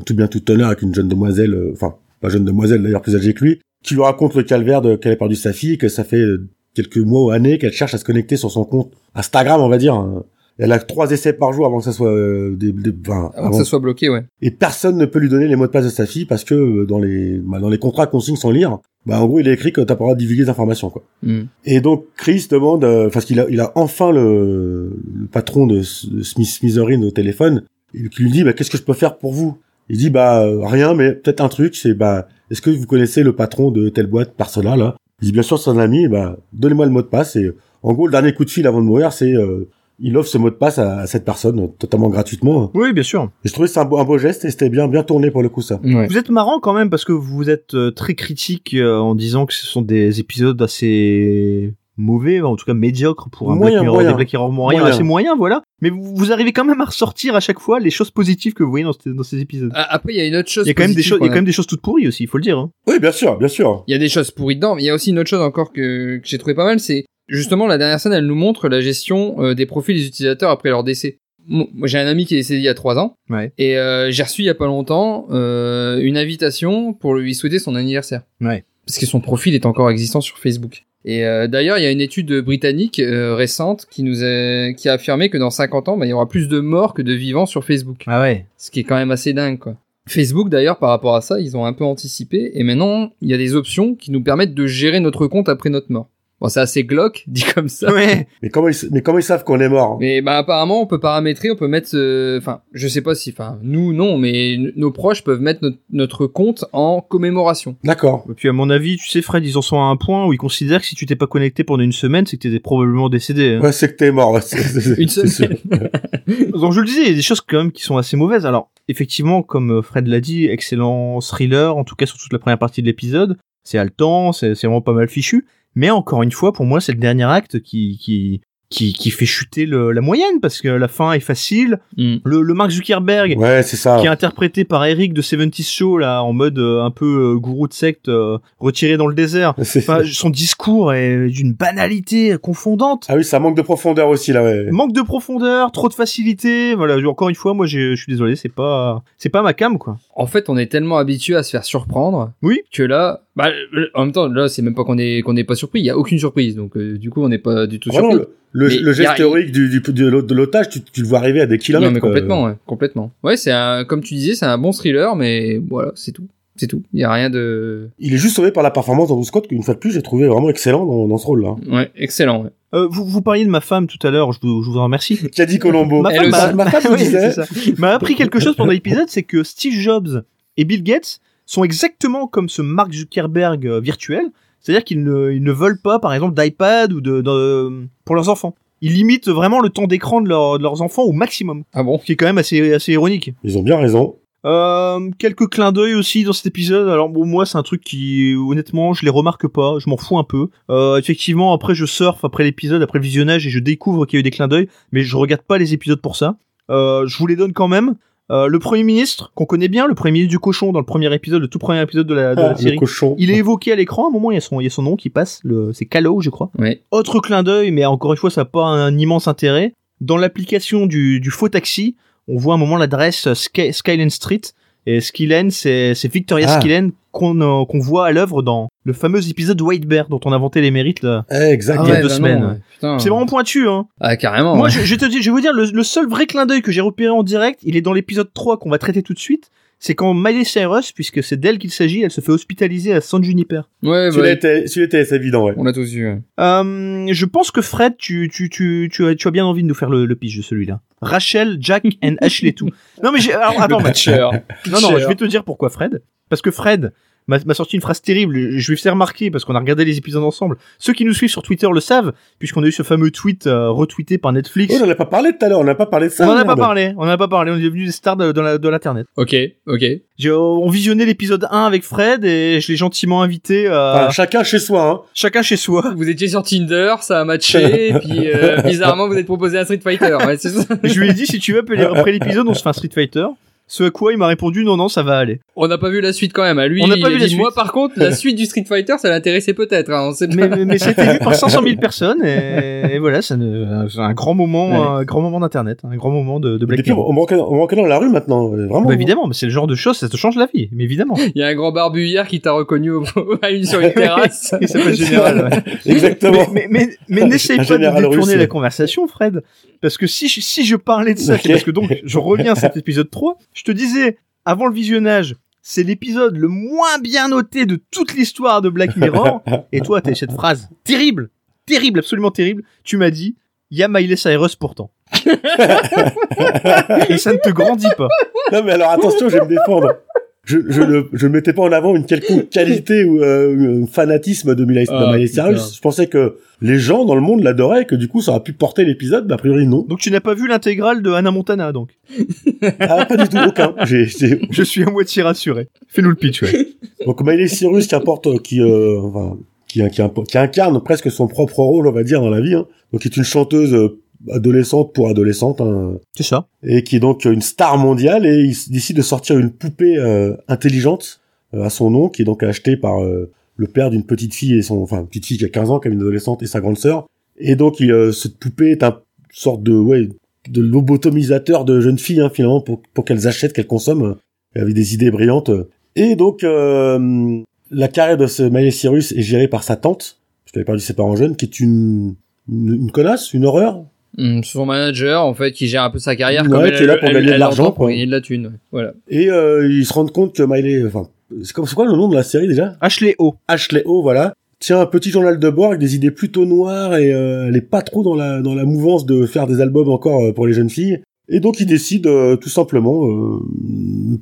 tout bien tout honneur, avec une jeune demoiselle, euh, enfin, pas jeune demoiselle d'ailleurs, plus âgée que lui, qui lui raconte le calvaire de qu'elle a perdu sa fille, que ça fait euh, quelques mois ou années qu'elle cherche à se connecter sur son compte Instagram, on va dire. hein. Elle a trois essais par jour avant que ça soit euh, des, des- Avant avant- que ça soit bloqué, ouais. et personne ne peut lui donner les mots de passe de sa fille parce que euh, dans les bah, dans les contrats qu'on signe sans lire, bah en gros il est écrit que t'as pas le droit de divulguer des informations quoi. Hmm. Et donc Chris demande, euh, parce qu'il a, il a enfin le, le patron de, de Smith Smitherin au téléphone, et qui lui dit, bah, qu'est-ce que je peux faire pour vous? Il dit, bah rien, mais peut-être un truc, c'est bah, est-ce que vous connaissez le patron de telle boîte, Persona là? Il dit, bien sûr, c'est un ami, bah, donnez-moi le mot de passe. Et en gros, le dernier coup de fil avant de mourir, c'est euh, il offre ce mot de passe à, à cette personne totalement gratuitement. Oui, bien sûr. Et je trouvais que c'est un, beau- un beau geste et c'était bien bien tourné pour le coup ça. Ouais. Vous êtes marrant quand même parce que vous êtes euh, très critique euh, en disant que ce sont des épisodes assez mauvais, en tout cas médiocres pour un Moyen, Black Mirror, moyen. des Black Mirror moyens, Moyen. assez moyens, voilà. Mais vous, vous arrivez quand même à ressortir à chaque fois les choses positives que vous voyez dans, ces- dans ces épisodes. Ah, Après, il y a une autre chose. Il y a quand même des positive choses, il y a quand même des choses toutes pourries aussi, il faut le dire. hein. Oui, bien sûr, bien sûr. Il y a des choses pourries dedans, mais il y a aussi une autre chose encore que, que j'ai trouvé pas mal, c'est justement la dernière scène, elle nous montre la gestion euh, des profils des utilisateurs après leur décès. Mo- Moi, j'ai un ami qui est décédé il y a trois ans, Ouais. et euh, j'ai reçu il y a pas longtemps euh, une invitation pour lui souhaiter son anniversaire. Ouais. Parce que son profil est encore existant sur Facebook. Et euh, d'ailleurs, il y a une étude britannique euh, récente qui nous a, qui a affirmé que dans 50 ans, bah, il y aura plus de morts que de vivants sur Facebook. Ah ouais. Ce qui est quand même assez dingue, quoi. Facebook, d'ailleurs, par rapport à ça, ils ont un peu anticipé. Et maintenant, il y a des options qui nous permettent de gérer notre compte après notre mort. Bon, c'est assez glauque, dit comme ça. Ouais. Mais comment ils, mais comment ils savent qu'on est mort hein? Mais bah apparemment on peut paramétrer, on peut mettre, euh, enfin je sais pas si, enfin nous non, mais nos proches peuvent mettre notre, notre compte en commémoration. D'accord. Et puis à mon avis, tu sais Fred, ils en sont à un point où ils considèrent que si tu t'es pas connecté pendant une semaine, c'est que t'étais probablement décédé. hein. Ouais, c'est que t'es mort. ouais, Une semaine. Donc je le disais, il y a des choses quand même qui sont assez mauvaises. Alors effectivement, comme euh, Fred l'a dit, excellent thriller, en tout cas sur toute la première partie de l'épisode. C'est haletant, c'est vraiment pas mal fichu. Mais encore une fois, pour moi, c'est le dernier acte qui qui qui, qui fait chuter le- la moyenne parce que la fin est facile. Hmm. Le, le Mark Zuckerberg Ouais, c'est ça. qui est interprété par Eric de 70 Show là en mode euh, un peu euh, gourou de secte euh, retiré dans le désert. Enfin, son discours est d'une banalité confondante. Ah oui, ça manque de profondeur aussi là. Ouais. Manque de profondeur, trop de facilité. Voilà, encore une fois, moi, je suis désolé, c'est pas, c'est pas ma cam, quoi. En fait, on est tellement habitué à se faire surprendre. Oui. Que là, bah, en même temps, là, c'est même pas qu'on est qu'on n'est pas surpris. Il y a aucune surprise, donc euh, du coup, on n'est pas du tout surpris. le, le, geste a- théorique du, du, de l'o- de l'otage, tu, tu le vois arriver à des kilomètres. non, mais complètement, ouais, complètement. Ouais, c'est un, comme tu disais, c'est un bon thriller, mais voilà, c'est tout, c'est tout. Il y a rien de, Il est juste sauvé par la performance d'Andrew Scott, qu'une fois de plus, j'ai trouvé vraiment excellent dans, dans ce rôle-là. ouais, excellent. Ouais. Euh, vous, vous parliez de ma femme tout à l'heure, je vous, je vous en remercie. Qui a dit Colombo Ma femme, m'a appris quelque chose pendant l'épisode, c'est que Steve Jobs et Bill Gates sont exactement comme ce Mark Zuckerberg euh, virtuel. C'est-à-dire qu'ils ne, ils ne veulent pas, par exemple, d'iPad ou de, de- pour leurs enfants. Ils limitent vraiment le temps d'écran de, leur- de leurs enfants au maximum. Ah bon? Ce qui est quand même assez, assez ironique. Ils ont bien raison. Euh, quelques clins d'œil aussi dans cet épisode. Alors bon, moi c'est un truc qui, honnêtement, je les remarque pas. Je m'en fous un peu. Euh, effectivement, après je surfe après l'épisode, après le visionnage et je découvre qu'il y a eu des clins d'œil, mais je regarde pas les épisodes pour ça. Euh, je vous les donne quand même. Euh, le premier ministre qu'on connaît bien, le premier ministre du cochon dans le premier épisode, le tout premier épisode de la, de la Ah, série. le cochon. Il est évoqué à l'écran. À un moment, il y a son, il y a son nom qui passe. Le, c'est Calo, je crois. Ouais. Autre clin d'œil, mais encore une fois, ça n'a pas un immense intérêt. Dans l'application du, du faux taxi, on voit un moment l'adresse Sky, Skyline Street. Et Skyline, c'est, c'est Victoria Ah. Skyline qu'on, euh, qu'on voit à l'œuvre dans le fameux épisode White Bear dont on a vanté les mérites là. Eh, exact. il y a ouais, deux bah semaines. non, ouais. Putain. C'est vraiment pointu, hein. Ah, carrément. Moi, ouais. je, je te dis, je vais vous dire, le, le seul vrai clin d'œil que j'ai repéré en direct, il est dans l'épisode 3 qu'on va traiter tout de suite. c'est quand Miley Cyrus, puisque c'est d'elle qu'il s'agit, elle se fait hospitaliser à San Juniper. Ouais, Celui-là bah, était, celui-là était assez évident, ouais. on l'a tous vu. ouais. Euh, je pense que Fred, tu, tu, tu, tu, as, tu as bien envie de nous faire le, le pitch de celui-là. Rachel, Jack and Ashley tout. Non mais j'ai, alors, attends, mais- non non, je vais te dire pourquoi Fred. Parce que Fred m'a sorti une phrase terrible. Je lui fais remarquer parce qu'on a regardé les épisodes ensemble. Ceux qui nous suivent sur Twitter le savent, puisqu'on a eu ce fameux tweet euh, retweeté par Netflix. Oh, on en a pas parlé tout à l'heure, on n'a pas parlé de ça. on en a pas parlé, on en a pas parlé, on est devenus des stars de, de la- de l'internet. Ok, ok. J'ai- On visionnait l'épisode 1 avec Fred et je l'ai gentiment invité euh, Enfin, chacun chez soi, hein. chacun chez soi. Vous étiez sur Tinder, ça a matché, et puis euh, bizarrement vous êtes proposé un Street Fighter. Ouais, je lui ai dit si tu veux après l'épisode on se fait un Street Fighter. Ce à quoi il m'a répondu non non ça va aller. On n'a pas vu la suite quand même. hein. Lui, On n'a pas vu la suite. moi par contre, la suite du Street Fighter, ça l'intéressait peut-être. Hein. On sait pas. Mais, mais, mais c'était vu par 500 000 personnes et, et voilà ça ne, c'est un grand moment un grand moment d'internet, un grand moment de, de Et Black puis, Mirror. on me reconnaît- on reconnaît dans la rue maintenant, euh, vraiment. Bah évidemment, mais c'est le genre de choses, ça te change la vie, mais évidemment. Il y a un grand barbu hier qui t'a reconnu au- à une- sur une terrasse. Il s'appelle Général. ouais. Exactement. Mais, mais, mais, mais n'essaye pas de détourner la conversation, Fred. Parce que si je, si je parlais de ça, parce que donc, je reviens à cet épisode 3, je te disais, avant le visionnage, c'est l'épisode le moins bien noté de toute l'histoire de Black Mirror. et toi, t'as cette phrase terrible, terrible, absolument terrible. Tu m'as dit, il y a Miley Cyrus pourtant. et ça ne te grandit pas. Non, mais alors attention, je vais me défendre. Je, je ne je ne mettais pas en avant une quelconque qualité ou euh, un fanatisme de Miley, de Ah, Miley. Cyrus. Je pensais que les gens dans le monde l'adoraient et que du coup ça aurait pu porter l'épisode, mais a priori non. Donc tu n'as pas vu l'intégrale de Hannah Montana, donc? Ah, pas du tout, aucun. Je suis à moitié rassuré. Fais-nous le pitch, ouais. Donc Miley Cyrus qui apporte, euh, qui, euh, enfin, qui, qui, qui incarne presque son propre rôle, on va dire, dans la vie. Hein. Donc qui est une chanteuse adolescente pour adolescente, hein, C'est ça. et qui est donc une star mondiale et il décide de sortir une poupée euh, intelligente euh, à son nom qui est donc achetée par euh, le père d'une petite fille et son enfin une petite fille qui a 15 ans qui est une adolescente et sa grande sœur. Et donc il, euh, cette poupée est un sorte de ouais de lobotomisateur de jeunes filles hein, finalement pour pour qu'elles achètent qu'elles consomment euh, avec des idées brillantes. Et donc euh, la carrière de ce Miley Cyrus est gérée par sa tante parce qu'elle a perdu ses parents jeunes qui est une une, une connasse une horreur son manager, en fait, qui gère un peu sa carrière, Ouais, comme elle, qui est là pour elle- gagner de elle l'argent, pour gagner de la thune. ouais. Voilà. et euh, ils se rendent compte que Miley enfin c'est comme c'est quoi le nom de la série déjà? Ashley O. Ashley O, voilà, tient un petit journal de bord avec des idées plutôt noires et euh, elle est pas trop dans la dans la mouvance de faire des albums encore euh, pour les jeunes filles. Et donc il décide euh, tout simplement euh,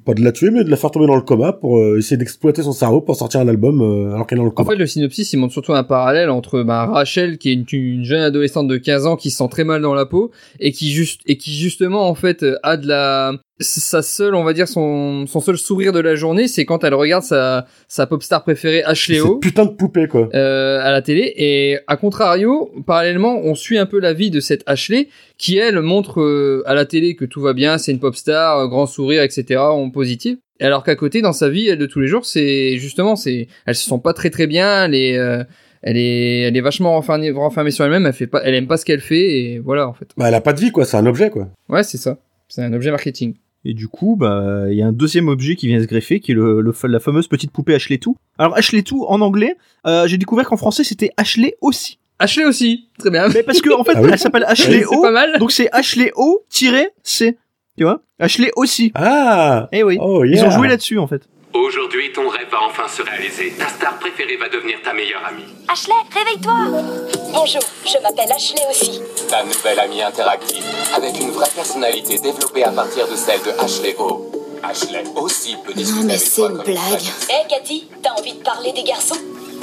pas de la tuer mais de la faire tomber dans le coma pour euh, essayer d'exploiter son cerveau pour sortir un album alors qu'elle est dans le En coma. fait, le synopsis, il montre surtout un parallèle entre bah, Rachel, qui est une, une jeune adolescente de 15 ans qui se sent très mal dans la peau et qui juste et qui justement en fait a de la sa seule, on va dire son son seul sourire de la journée, c'est quand elle regarde sa sa pop star préférée Ashley O Cette putain de poupée quoi. euh, à la télé et à contrario, parallèlement, on suit un peu la vie de cette Ashley qui elle montre euh, à la télé que tout va bien, c'est une pop star, euh, grand sourire, etc. en positif. Alors qu'à côté, dans sa vie, elle de tous les jours, c'est justement, c'est, elle se sent pas très très bien, elle est, euh, elle est, elle est vachement renfermée, renfermée sur elle-même, elle fait pas, elle aime pas ce qu'elle fait et voilà en fait. Bah elle a pas de vie quoi, c'est un objet quoi. Ouais, c'est ça. C'est un objet marketing. Et du coup, bah, il y a un deuxième objet qui vient se greffer, qui est le, le- la fameuse petite poupée Ashley Too. Alors Ashley Too, en anglais, euh, j'ai découvert qu'en français c'était Ashley aussi. Ashley aussi, très bien. Mais parce que en fait, Ah oui elle s'appelle Ashley c'est O, pas mal. donc c'est Ashley O-C. Tu vois? Ashley aussi. Ah Eh oui. Oh Ils ont joué là-dessus en fait. Aujourd'hui, ton rêve va enfin se réaliser. Ta star préférée va devenir ta meilleure amie. Ashley, réveille-toi Bonjour, je m'appelle Ashley aussi. Ta nouvelle amie interactive, avec une vraie personnalité développée à partir de celle de Ashley O. Ashley aussi peut discuter mais avec c'est une blague. Hé Cathy, t'as envie de parler des garçons?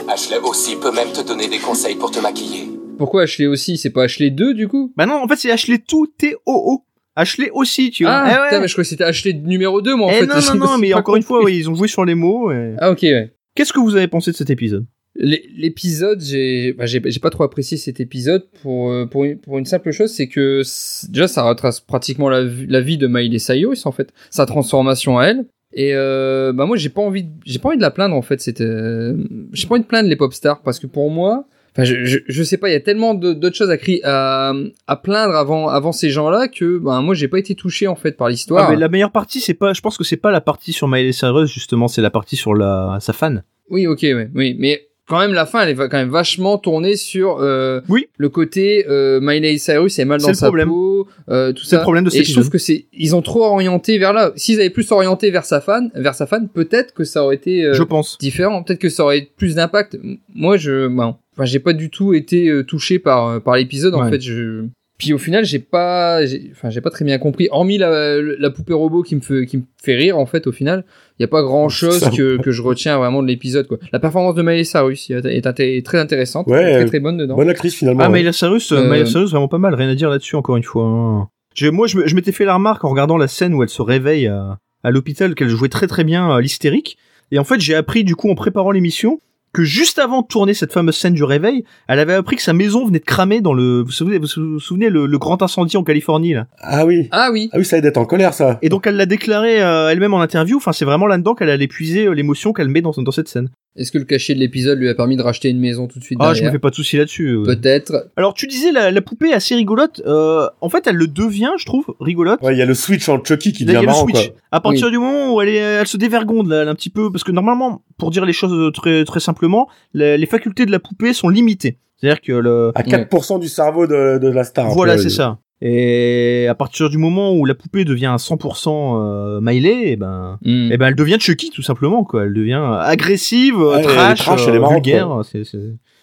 Ashley aussi peut même te donner des conseils pour te maquiller. Pourquoi Ashley aussi? C'est pas Ashley 2 du coup? Bah non, en fait c'est Ashley Too T-O-O. Ashley aussi, tu vois. Ah, Eh ouais. putain, mais je crois que c'était Ashley numéro 2 moi en Eh fait. non, non, non, mais encore une fois, oui, ils ont joué sur les mots. et- Ah ok, ouais. Qu'est-ce que vous avez pensé de cet épisode? L'é- L'épisode, j'ai bah, pas trop apprécié cet épisode pour euh, pour une, pour une simple chose, c'est que déjà ça retrace pratiquement la, vie- la vie de Miley Cyrus en fait, sa transformation à elle. Et euh, bah moi j'ai pas envie de- j'ai pas envie de la plaindre en fait, c'était euh, j'ai pas envie de plaindre les pop stars parce que pour moi Enfin, je, je, je sais pas, il y a tellement d'autres choses à, cri- à, à plaindre avant, avant ces gens-là que ben, moi j'ai pas été touché en fait par l'histoire. Ah, mais la meilleure partie, c'est pas. Je pense que c'est pas la partie sur Miley Cyrus justement, c'est la partie sur la sa fan. Oui, ok, ouais, oui, mais quand même la fin elle est quand même vachement tournée sur euh, Oui. le côté euh, Miley Cyrus est mal dans le sa problème. peau euh, tout ça le problème de et je trouve que c'est ils ont trop orienté vers là s'ils avaient plus orienté vers sa fan vers sa fan peut-être que ça aurait été euh, Je pense. différent peut-être que ça aurait plus d'impact moi je bon, enfin j'ai pas du tout été euh, touché par euh, par l'épisode en Ouais. fait je puis au final j'ai pas j'ai- enfin j'ai pas très bien compris hormis la, la poupée robot qui me fait qui me fait rire en fait au final il y a pas grand chose que, que je retiens vraiment de l'épisode quoi la performance de Miley Cyrus est, très intéressante Ouais, très très bonne dedans Bonne actrice finalement. Ah, ouais. Miley Cyrus, euh, Miley Cyrus, vraiment pas mal. Rien à dire là-dessus, encore une fois. hein. Moi, je, m'étais fait la remarque en regardant la scène où elle se réveille à, à l'hôpital qu'elle jouait très très bien euh, l'hystérique. Et en fait, j'ai appris du coup en préparant l'émission que juste avant de tourner cette fameuse scène du réveil, elle avait appris que sa maison venait de cramer dans le. Vous vous souvenez, vous vous souvenez le, le grand incendie en Californie là? Ah oui. ah oui Ah oui, ça aide d'être en colère, ça. Et donc elle l'a déclaré euh, elle-même en interview. Enfin, c'est vraiment là-dedans qu'elle allait puiser euh, l'émotion qu'elle met dans, dans cette scène. Est-ce que le cachet de l'épisode lui a permis de racheter une maison tout de suite Ah, je me fais pas de soucis là-dessus. peut-être Alors tu disais la, la poupée est assez rigolote. Euh, en fait, elle le devient, je trouve, rigolote. Ouais, il y a le switch en Chucky qui Là, il y devient a le marrant, quoi. switch. À partir du moment où elle, est, elle se dévergonde là, un petit peu, parce que normalement, pour dire les choses très très simplement, les, les facultés de la poupée sont limitées. C'est-à-dire que le, À 4% du cerveau de, de la star. voilà, c'est ça. Et à partir du moment où la poupée devient à 100% euh, Miley, et ben, Hmm. et ben, elle devient Chucky tout simplement quoi. Elle devient agressive, Ouais, trash, trash, euh, vulgaire. C'est c'est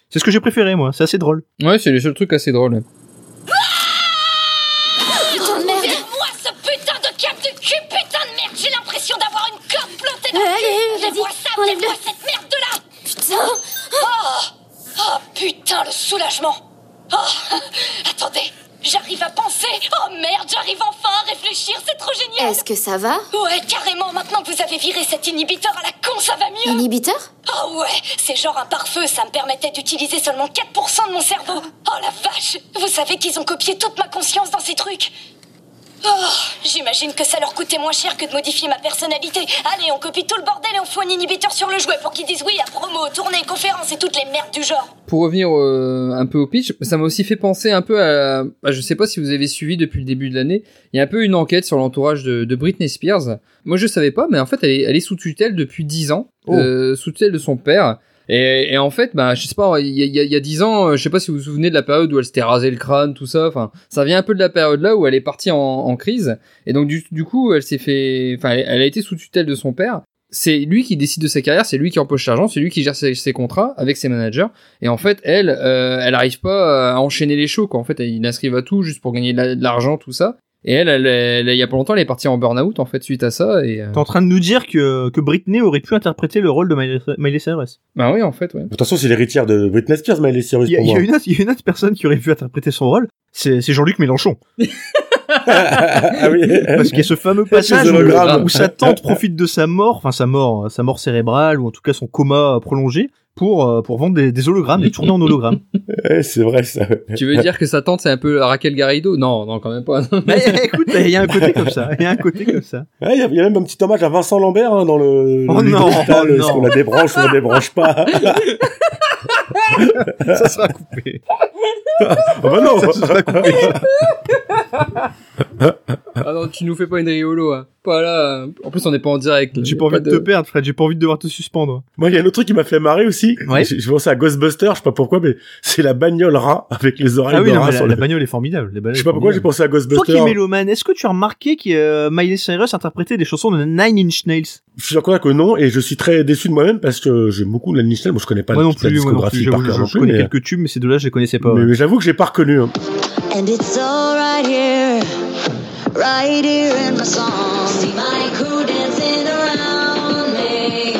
c'est ce que j'ai préféré moi. C'est assez drôle. ouais c'est les seuls trucs assez drôles Putain de merde Moi, ce putain de cap de cul, putain de merde J'ai l'impression d'avoir une corde plantée dans le allez, cul Lève-moi ça, lève-moi cette merde de là Putain Oh Oh, putain, le soulagement Oh Attendez, j'arrive à penser. Oh merde, j'arrive enfin à réfléchir, c'est trop génial. Est-ce que ça va? Ouais, carrément, maintenant que vous avez viré cet inhibiteur à la con, ça va mieux. Inhibiteur? Oh ouais, c'est genre un pare-feu, ça me permettait d'utiliser seulement 4% de mon cerveau. Oh la vache, vous savez qu'ils ont copié toute ma conscience dans ces trucs. Oh, j'imagine que ça leur coûtait moins cher que de modifier ma personnalité. Allez, on copie tout le bordel et on fout un inhibiteur sur le jouet pour qu'ils disent oui à promo, tournée, conférence et toutes les merdes du genre. pour revenir euh, un peu au pitch, ça m'a aussi fait penser un peu à, à- je sais pas si vous avez suivi depuis le début de l'année, il y a un peu une enquête sur l'entourage de, de Britney Spears. Moi je savais pas, mais en fait elle est, elle est sous tutelle depuis 10 ans, Oh. euh, sous tutelle de son père. Et, et en fait, bah, je sais pas, il y a, il y a- il y a 10 ans, euh, je sais pas si vous vous souvenez de la période où elle s'était rasé le crâne, tout ça. Enfin, ça vient un peu de la période là où elle est partie en, en crise. Et donc du, du coup, elle s'est fait, enfin, elle, a été sous tutelle de son père. C'est lui qui décide de sa carrière, c'est lui qui empoche l'argent, c'est lui qui gère ses, ses contrats avec ses managers. Et en fait, elle, euh, elle arrive pas à enchaîner les shows. Quoi. En fait, elle inscrivent à tout juste pour gagner de l'argent, tout ça. Et elle, elle, elle- il y a pas longtemps, elle est partie en burn-out en fait suite à ça. Et euh, T'es en train de nous dire que, que Britney aurait pu interpréter le rôle de Miley, Miley Cyrus. bah oui, en fait, ouais. De toute façon, c'est l'héritière de Britney Spears, Miley Cyrus Il y, a, pour il y a moi. une autre, il y a une autre personne qui aurait pu interpréter son rôle, c'est c'est Jean-Luc Mélenchon. ah oui. Parce qu'il y a ce fameux Les passage où, sa tante profite de sa mort, enfin sa mort, sa mort cérébrale ou en tout cas son coma prolongé pour euh, pour vendre des, des hologrammes, des tournées en hologramme. Ouais, c'est vrai, ça. Tu veux dire que sa tante c'est un peu Raquel Garrido? Non, non, quand même pas. Mais écoute, il y a un côté comme ça, il y a un côté comme ça. Ouais, Il y, a- il y a même un petit hommage à Vincent Lambert hein, dans le. Oh non, oh Est-ce non. qu'on la débranche ou on la débranche pas? Ça sera coupé. Ah bah non Ça sera coupé. Ah non, tu nous fais pas une riolo, hein. Pas là. En plus, on n'est pas en direct. J'ai pas envie de te perdre, Fred. J'ai pas envie de devoir te suspendre. Moi, il y a un autre truc qui m'a fait marrer aussi. Ouais. Je, pensais à Ghostbusters, je sais pas pourquoi, mais c'est la bagnole rat avec les oreilles Ah oui, de non, rat la, sur la le... bagnole est formidable. La Je sais pas pourquoi j'ai pensé à Toi qui es mélomane, est-ce que tu as remarqué que euh, Miley Cyrus interprétait des chansons de Nine Inch Nails? Je suis d'accord que non, et je suis très déçu de moi-même parce que j'aime beaucoup la Nichel. Moi, je connais pas Moi non la plus, moi non plus. discographie par J'avoue, cœur je, non je connais mais, quelques tubes, mais ces deux-là, je les connaissais pas. mais- ouais. mais j'avoue que j'ai pas reconnu. hein. And it's all right here, right here in my song. See my crew dancing around me.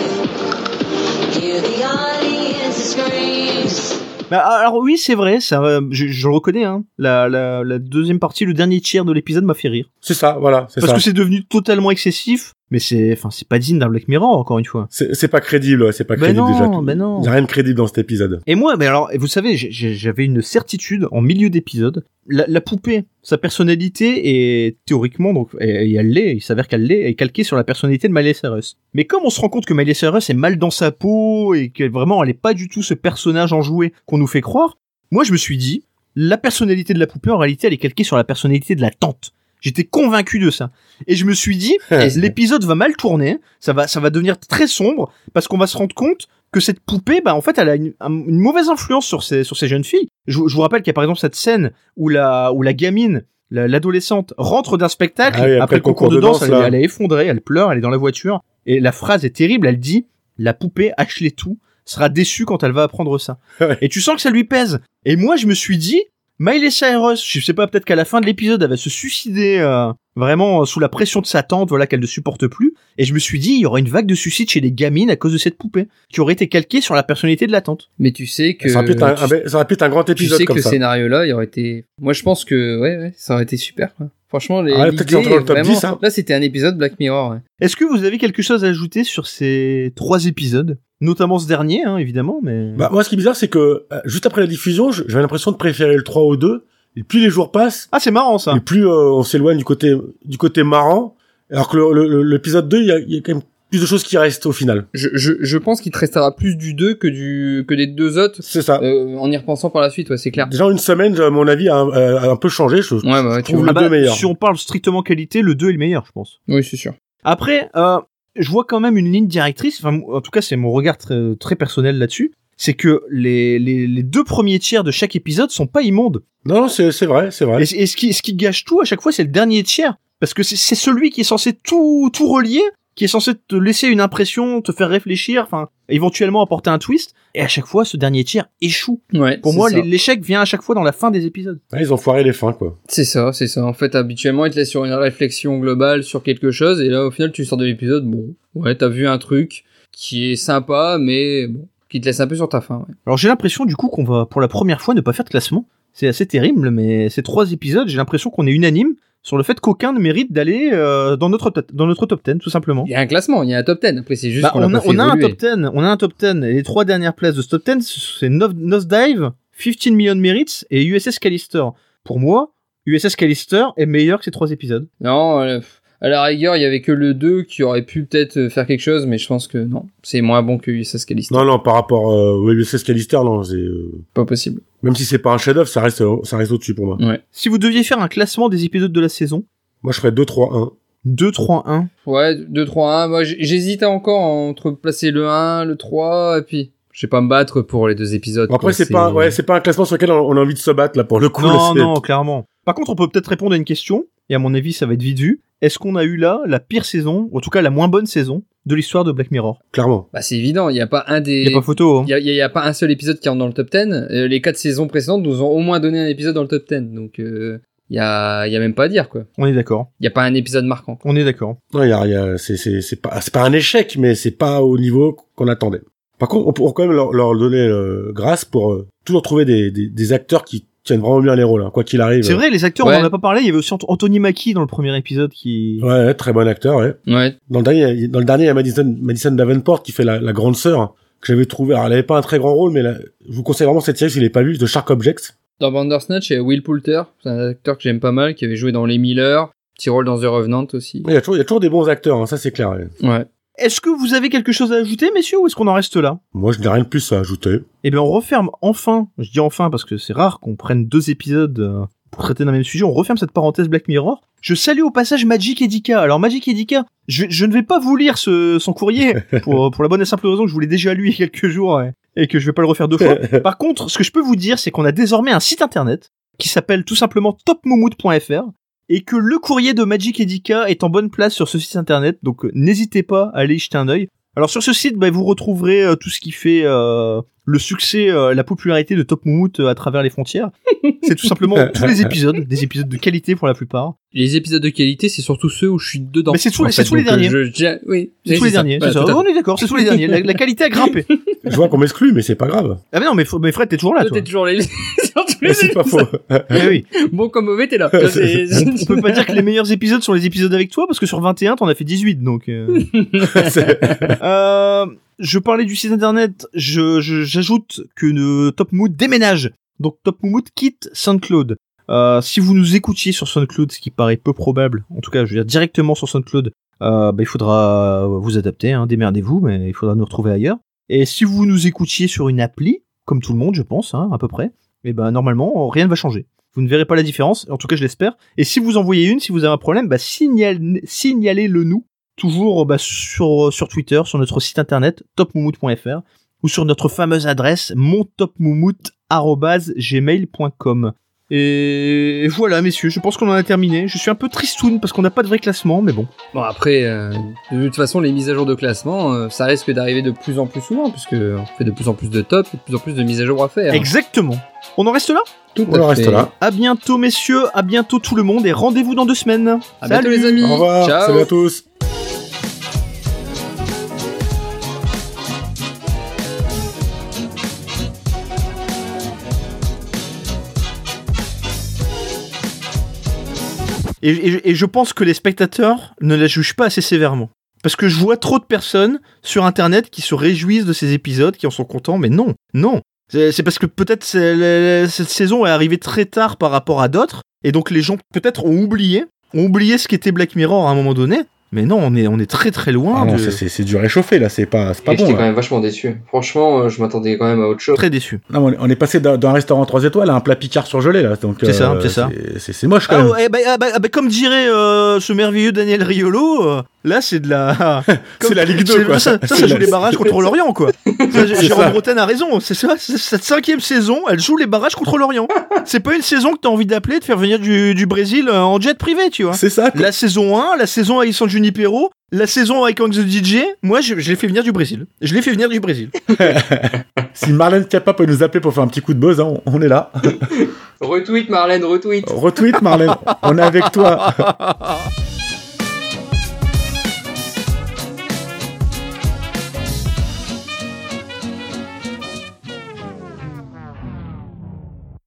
Hear the audience screams. Bah, alors oui, c'est vrai, ça, euh, je, je le reconnais. Hein. La, la, la deuxième partie, le dernier tiers de l'épisode m'a fait rire. C'est ça, voilà, Parce ça. que c'est devenu totalement excessif, mais c'est, enfin, c'est pas digne d'un Black Mirror, encore une fois. C'est pas crédible, ouais, c'est pas Ben crédible non, déjà. tout. ben non. Il y a rien de crédible dans cet épisode. Et moi, mais alors, vous savez, j'avais une certitude en milieu d'épisode. La, la poupée, sa personnalité est théoriquement, donc, et, et elle l'est, il s'avère qu'elle l'est, est calquée sur la personnalité de Miley Cyrus. Mais comme on se rend compte que Miley Cyrus est mal dans sa peau et que vraiment elle est pas du tout ce personnage enjoué qu'on nous fait croire, moi je me suis dit, la personnalité de la poupée en réalité elle est calquée sur la personnalité de la tante. J'étais convaincu de ça. Et je me suis dit, l'épisode va mal tourner, ça va, ça va devenir très sombre, parce qu'on va se rendre compte que cette poupée, bah en fait, elle a une, un- une mauvaise influence sur ces sur ces jeunes filles. Je, vous- je vous rappelle qu'il y a par exemple cette scène où la où la gamine, la- l'adolescente rentre d'un spectacle Ah oui, après, le concours de danse, elle, est effondrée, elle pleure, elle est dans la voiture et la phrase est terrible. Elle dit la poupée Ashley tout sera déçue quand elle va apprendre ça. Et tu sens que ça lui pèse. Et moi, je me suis dit, Miley Cyrus, je sais pas, peut-être qu'à la fin de l'épisode, elle va se suicider euh, vraiment euh, sous la pression de sa tante, voilà, qu'elle ne supporte plus. Et je me suis dit, il y aura une vague de suicide chez les gamines à cause de cette poupée, qui aurait été calquée sur la personnalité de la tante. Mais tu sais que Ça aurait pu être un, tu- un- ça aurait pu être un grand tu épisode sais que comme le ça. scénario-là, il aurait été. Moi, je pense que ouais, ouais ça aurait été super. quoi. Franchement, les Ah ouais, peut-être qu'il l'idée le top vraiment- 10, hein. Là, c'était un épisode Black Mirror. ouais. Est-ce que vous avez quelque chose à ajouter sur ces trois épisodes? Notamment ce dernier, hein, évidemment, mais... Bah, moi, ce qui est bizarre, c'est que euh, juste après la diffusion, j'avais l'impression de préférer le 3 au 2. Et plus les jours passent, Ah, c'est marrant, ça et plus euh, on s'éloigne du côté du côté marrant. Alors que le- le- le- l'épisode 2, il y a, il y a quand même plus de choses qui restent au final. Je, je, je pense qu'il te restera plus du 2 que du que des deux autres. C'est ça. euh, en y repensant par la suite, ouais, c'est clair. Déjà, une semaine, à mon avis, a, un- a un peu changé. Je, Ouais, bah ouais, je tu trouve vois. le Ah bah, 2 meilleur. Si on parle strictement qualité, le 2 est le meilleur, je pense. Oui, c'est sûr. Après, euh, je vois quand même une ligne directrice, enfin, en tout cas c'est mon regard très, très personnel là-dessus, c'est que les, les, les deux premiers tiers de chaque épisode sont pas immondes. Non, c'est c'est vrai, c'est vrai. Et, et ce, qui, ce qui gâche tout à chaque fois, c'est le dernier tiers. Parce que c'est c'est celui qui est censé tout, tout relier, qui est censé te laisser une impression, te faire réfléchir, enfin, éventuellement apporter un twist. Et à chaque fois, ce dernier tiers échoue. Ouais. Pour moi, l'échec vient à chaque fois dans la fin des épisodes. Ah, ils ont foiré les fins, quoi. C'est ça, c'est ça. En fait, habituellement, il te laisse sur une réflexion globale sur quelque chose, et là, au final, tu sors de l'épisode, bon, ouais, t'as vu un truc qui est sympa, mais bon, qui te laisse un peu sur ta faim. Ouais. Alors j'ai l'impression du coup qu'on va pour la première fois ne pas faire de classement. C'est assez terrible, mais ces trois épisodes, j'ai l'impression qu'on est unanime sur le fait qu'aucun ne mérite d'aller euh, dans notre top, dans notre top 10 tout simplement. Il y a un classement, il y a un top 10. Après, c'est juste Bah, on, a, on a un top 10, on a un top 10 et les trois dernières places de ce top 10 c'est Nose Nosedive, 15 Million Merits et USS Callister. Pour moi, USS Callister est meilleur que ces trois épisodes. Non, euh, à la rigueur, il y avait que le 2 qui aurait pu peut-être euh, faire quelque chose, mais je pense que non, c'est moins bon que USS Callister. Non, non, par rapport euh, au USS Callister, non, c'est euh, Pas possible. Même si c'est pas un chef-d'œuvre, ça reste, ça reste au-dessus pour moi. Ouais. Si vous deviez faire un classement des épisodes de la saison, Moi, je ferais 2, 3, 1. 2, 3, 1. Ouais, 2, 3, 1. Moi, j- j'hésitais encore entre placer le 1, le 3, et puis je vais pas me battre pour les deux épisodes. Après, c'est pas, ouais, c'est pas un classement sur lequel on, a envie de se battre là pour le coup. Non, non, clairement. Par contre, on peut peut-être répondre à une question, et à mon avis, ça va être vite vu. Est-ce qu'on a eu là la pire saison, ou en tout cas la moins bonne saison, de l'histoire de Black Mirror? Clairement. Bah, c'est évident, il y a pas un des... Il y a pas photo, hein. Il y a, il y a pas un seul épisode qui rentre dans le top 10. Euh, les quatre saisons précédentes nous ont au moins donné un épisode dans le top 10. Donc, euh, il y a, il y a même pas à dire, quoi. On est d'accord. Il y a pas un épisode marquant. On est d'accord. Non, il y a, y a- c'est, c'est, c'est pas, c'est pas un échec, mais c'est pas au niveau qu'on attendait. Par contre, on pourrait quand même leur, leur donner euh, grâce pour euh, toujours trouver des, des, des acteurs qui tiennent vraiment bien les rôles, hein, quoi qu'il arrive. C'est vrai, les acteurs, Ouais. on en a pas parlé. Il y avait aussi Ant- Anthony Mackie dans le premier épisode qui. Ouais, très bon acteur, ouais. Ouais. Dans le dernier, il y a- dans le dernier, il y a Madison, Madison Davenport qui fait la, la grande sœur, que j'avais trouvé, alors elle avait pas un très grand rôle, mais là, je vous conseille vraiment cette série si vous l'avez pas vu, de Shark Objects. Dans Bandersnatch, il y a Will Poulter. C'est un acteur que j'aime pas mal, qui avait joué dans Les Miller. Petit rôle dans The Revenant aussi. Il y a toujours, il y a toujours des bons acteurs, hein, ça c'est clair. ouais. Ouais. Est-ce que vous avez quelque chose à ajouter, messieurs, ou est-ce qu'on en reste là? Moi, je n'ai rien de plus à ajouter. Eh bien, on referme enfin. Je dis enfin parce que c'est rare qu'on prenne deux épisodes euh, pour traiter d'un même sujet. On referme cette parenthèse Black Mirror. Je salue au passage Magic Edika. Alors Magic Edika, je, je ne vais pas vous lire ce, son courrier pour, pour la bonne et simple raison que je vous l'ai déjà lu il y a quelques jours ouais, et que je vais pas le refaire deux fois. Par contre, ce que je peux vous dire, c'est qu'on a désormais un site internet qui s'appelle tout simplement topmoumout.fr et que le courrier de Magic Edika est en bonne place sur ce site internet, donc euh, n'hésitez pas à aller y jeter un œil. Alors sur ce site, bah, vous retrouverez euh, tout ce qui fait euh, le succès, euh, la popularité de Top Moumout euh, à travers les frontières. C'est tout simplement tous les épisodes, des épisodes de qualité pour la plupart. Les épisodes de qualité, c'est surtout ceux où je suis dedans. Mais c'est tous les- tous derniers. je- je- oui. C'est tous les derniers, Voilà, c'est ça. tout à On est d'accord, c'est tous les derniers. La, la qualité a grimpé. Je vois qu'on m'exclut, mais c'est pas grave. Ah mais non, mais, mais Fred, t'es toujours là, toi. T'es toujours les... c'est pas faux. Oui. Bon comme mauvais, t'es là. On peut pas dire que les meilleurs épisodes sont les épisodes avec toi parce que sur 21 t'en as fait 18 donc. euh. Euh, je parlais du site internet. Je- j'ajoute que euh, Top Mood déménage. Donc Top Mood quitte SoundCloud. Euh, si vous nous écoutiez sur SoundCloud, ce qui paraît peu probable, en tout cas, je veux dire directement sur SoundCloud, euh, bah, il faudra vous adapter, hein, démerdez-vous, mais il faudra nous retrouver ailleurs. Et si vous nous écoutiez sur une appli, comme tout le monde, je pense, hein, à peu près, et ben normalement rien ne va changer. Vous ne verrez pas la différence, en tout cas je l'espère. Et si vous en voyez une, si vous avez un problème, bah, signal- signalez-le nous, toujours bah, sur, sur Twitter, sur notre site internet topmoumout.fr, ou sur notre fameuse adresse montopmoumout@gmail.com. Et voilà, messieurs, je pense qu'on en a terminé. Je suis un peu tristoun parce qu'on n'a pas de vrai classement, mais bon. Bon après, euh, de toute façon, les mises à jour de classement, euh, ça risque d'arriver de plus en plus souvent, puisque on fait de plus en plus de top et de plus en plus de mises à jour à faire. Exactement. On en reste là? Tout On en reste là. À bientôt, messieurs, à bientôt tout le monde, et rendez-vous dans deux semaines. À bientôt Salut les amis. Au revoir, Ciao. salut à tous. Et, je pense que les spectateurs ne la jugent pas assez sévèrement. Parce que je vois trop de personnes sur internet qui se réjouissent de ces épisodes, qui en sont contents, mais non, non. C'est parce que peut-être cette saison est arrivée très tard par rapport à d'autres, et donc les gens peut-être ont oublié, ont oublié ce qu'était Black Mirror à un moment donné. Mais non, on est, on est très très loin Ah non, de... c'est- du réchauffé là, c'est pas, c'est pas Et j'étais bon. quand là. même vachement déçu. Franchement, euh, je m'attendais quand même à autre chose. Très déçu. Non, on est- passé d'un restaurant 3 étoiles à un plat Picard surgelé là, donc. C'est ça, c'est ça. C'est c'est moche quand Ah, même. ouais, bah, ah, bah, ah, bah, comme dirait euh, ce merveilleux Daniel Riolo, euh, là c'est de la. C'est la Ligue 2, c'est- quoi. Ça, ça, joue la- les barrages contre l'Orient, quoi. Ça, Jérôme. Bretagne a raison. C'est ça, cette cinquième saison, elle joue les barrages contre l'Orient. C'est pas une saison que t'as envie d'appeler, de faire venir du, du Brésil euh, en jet privé, tu vois. C'est ça. quoi. La saison 1, la saison avec San Junipero, la saison avec Hank the DJ, moi je, je l'ai fait venir du Brésil. Je l'ai fait venir du Brésil. Si Marlène Kappa peut nous appeler pour faire un petit coup de buzz, hein, on, on est là. Retweet Marlène, retweet. Retweet Marlène, on est avec toi.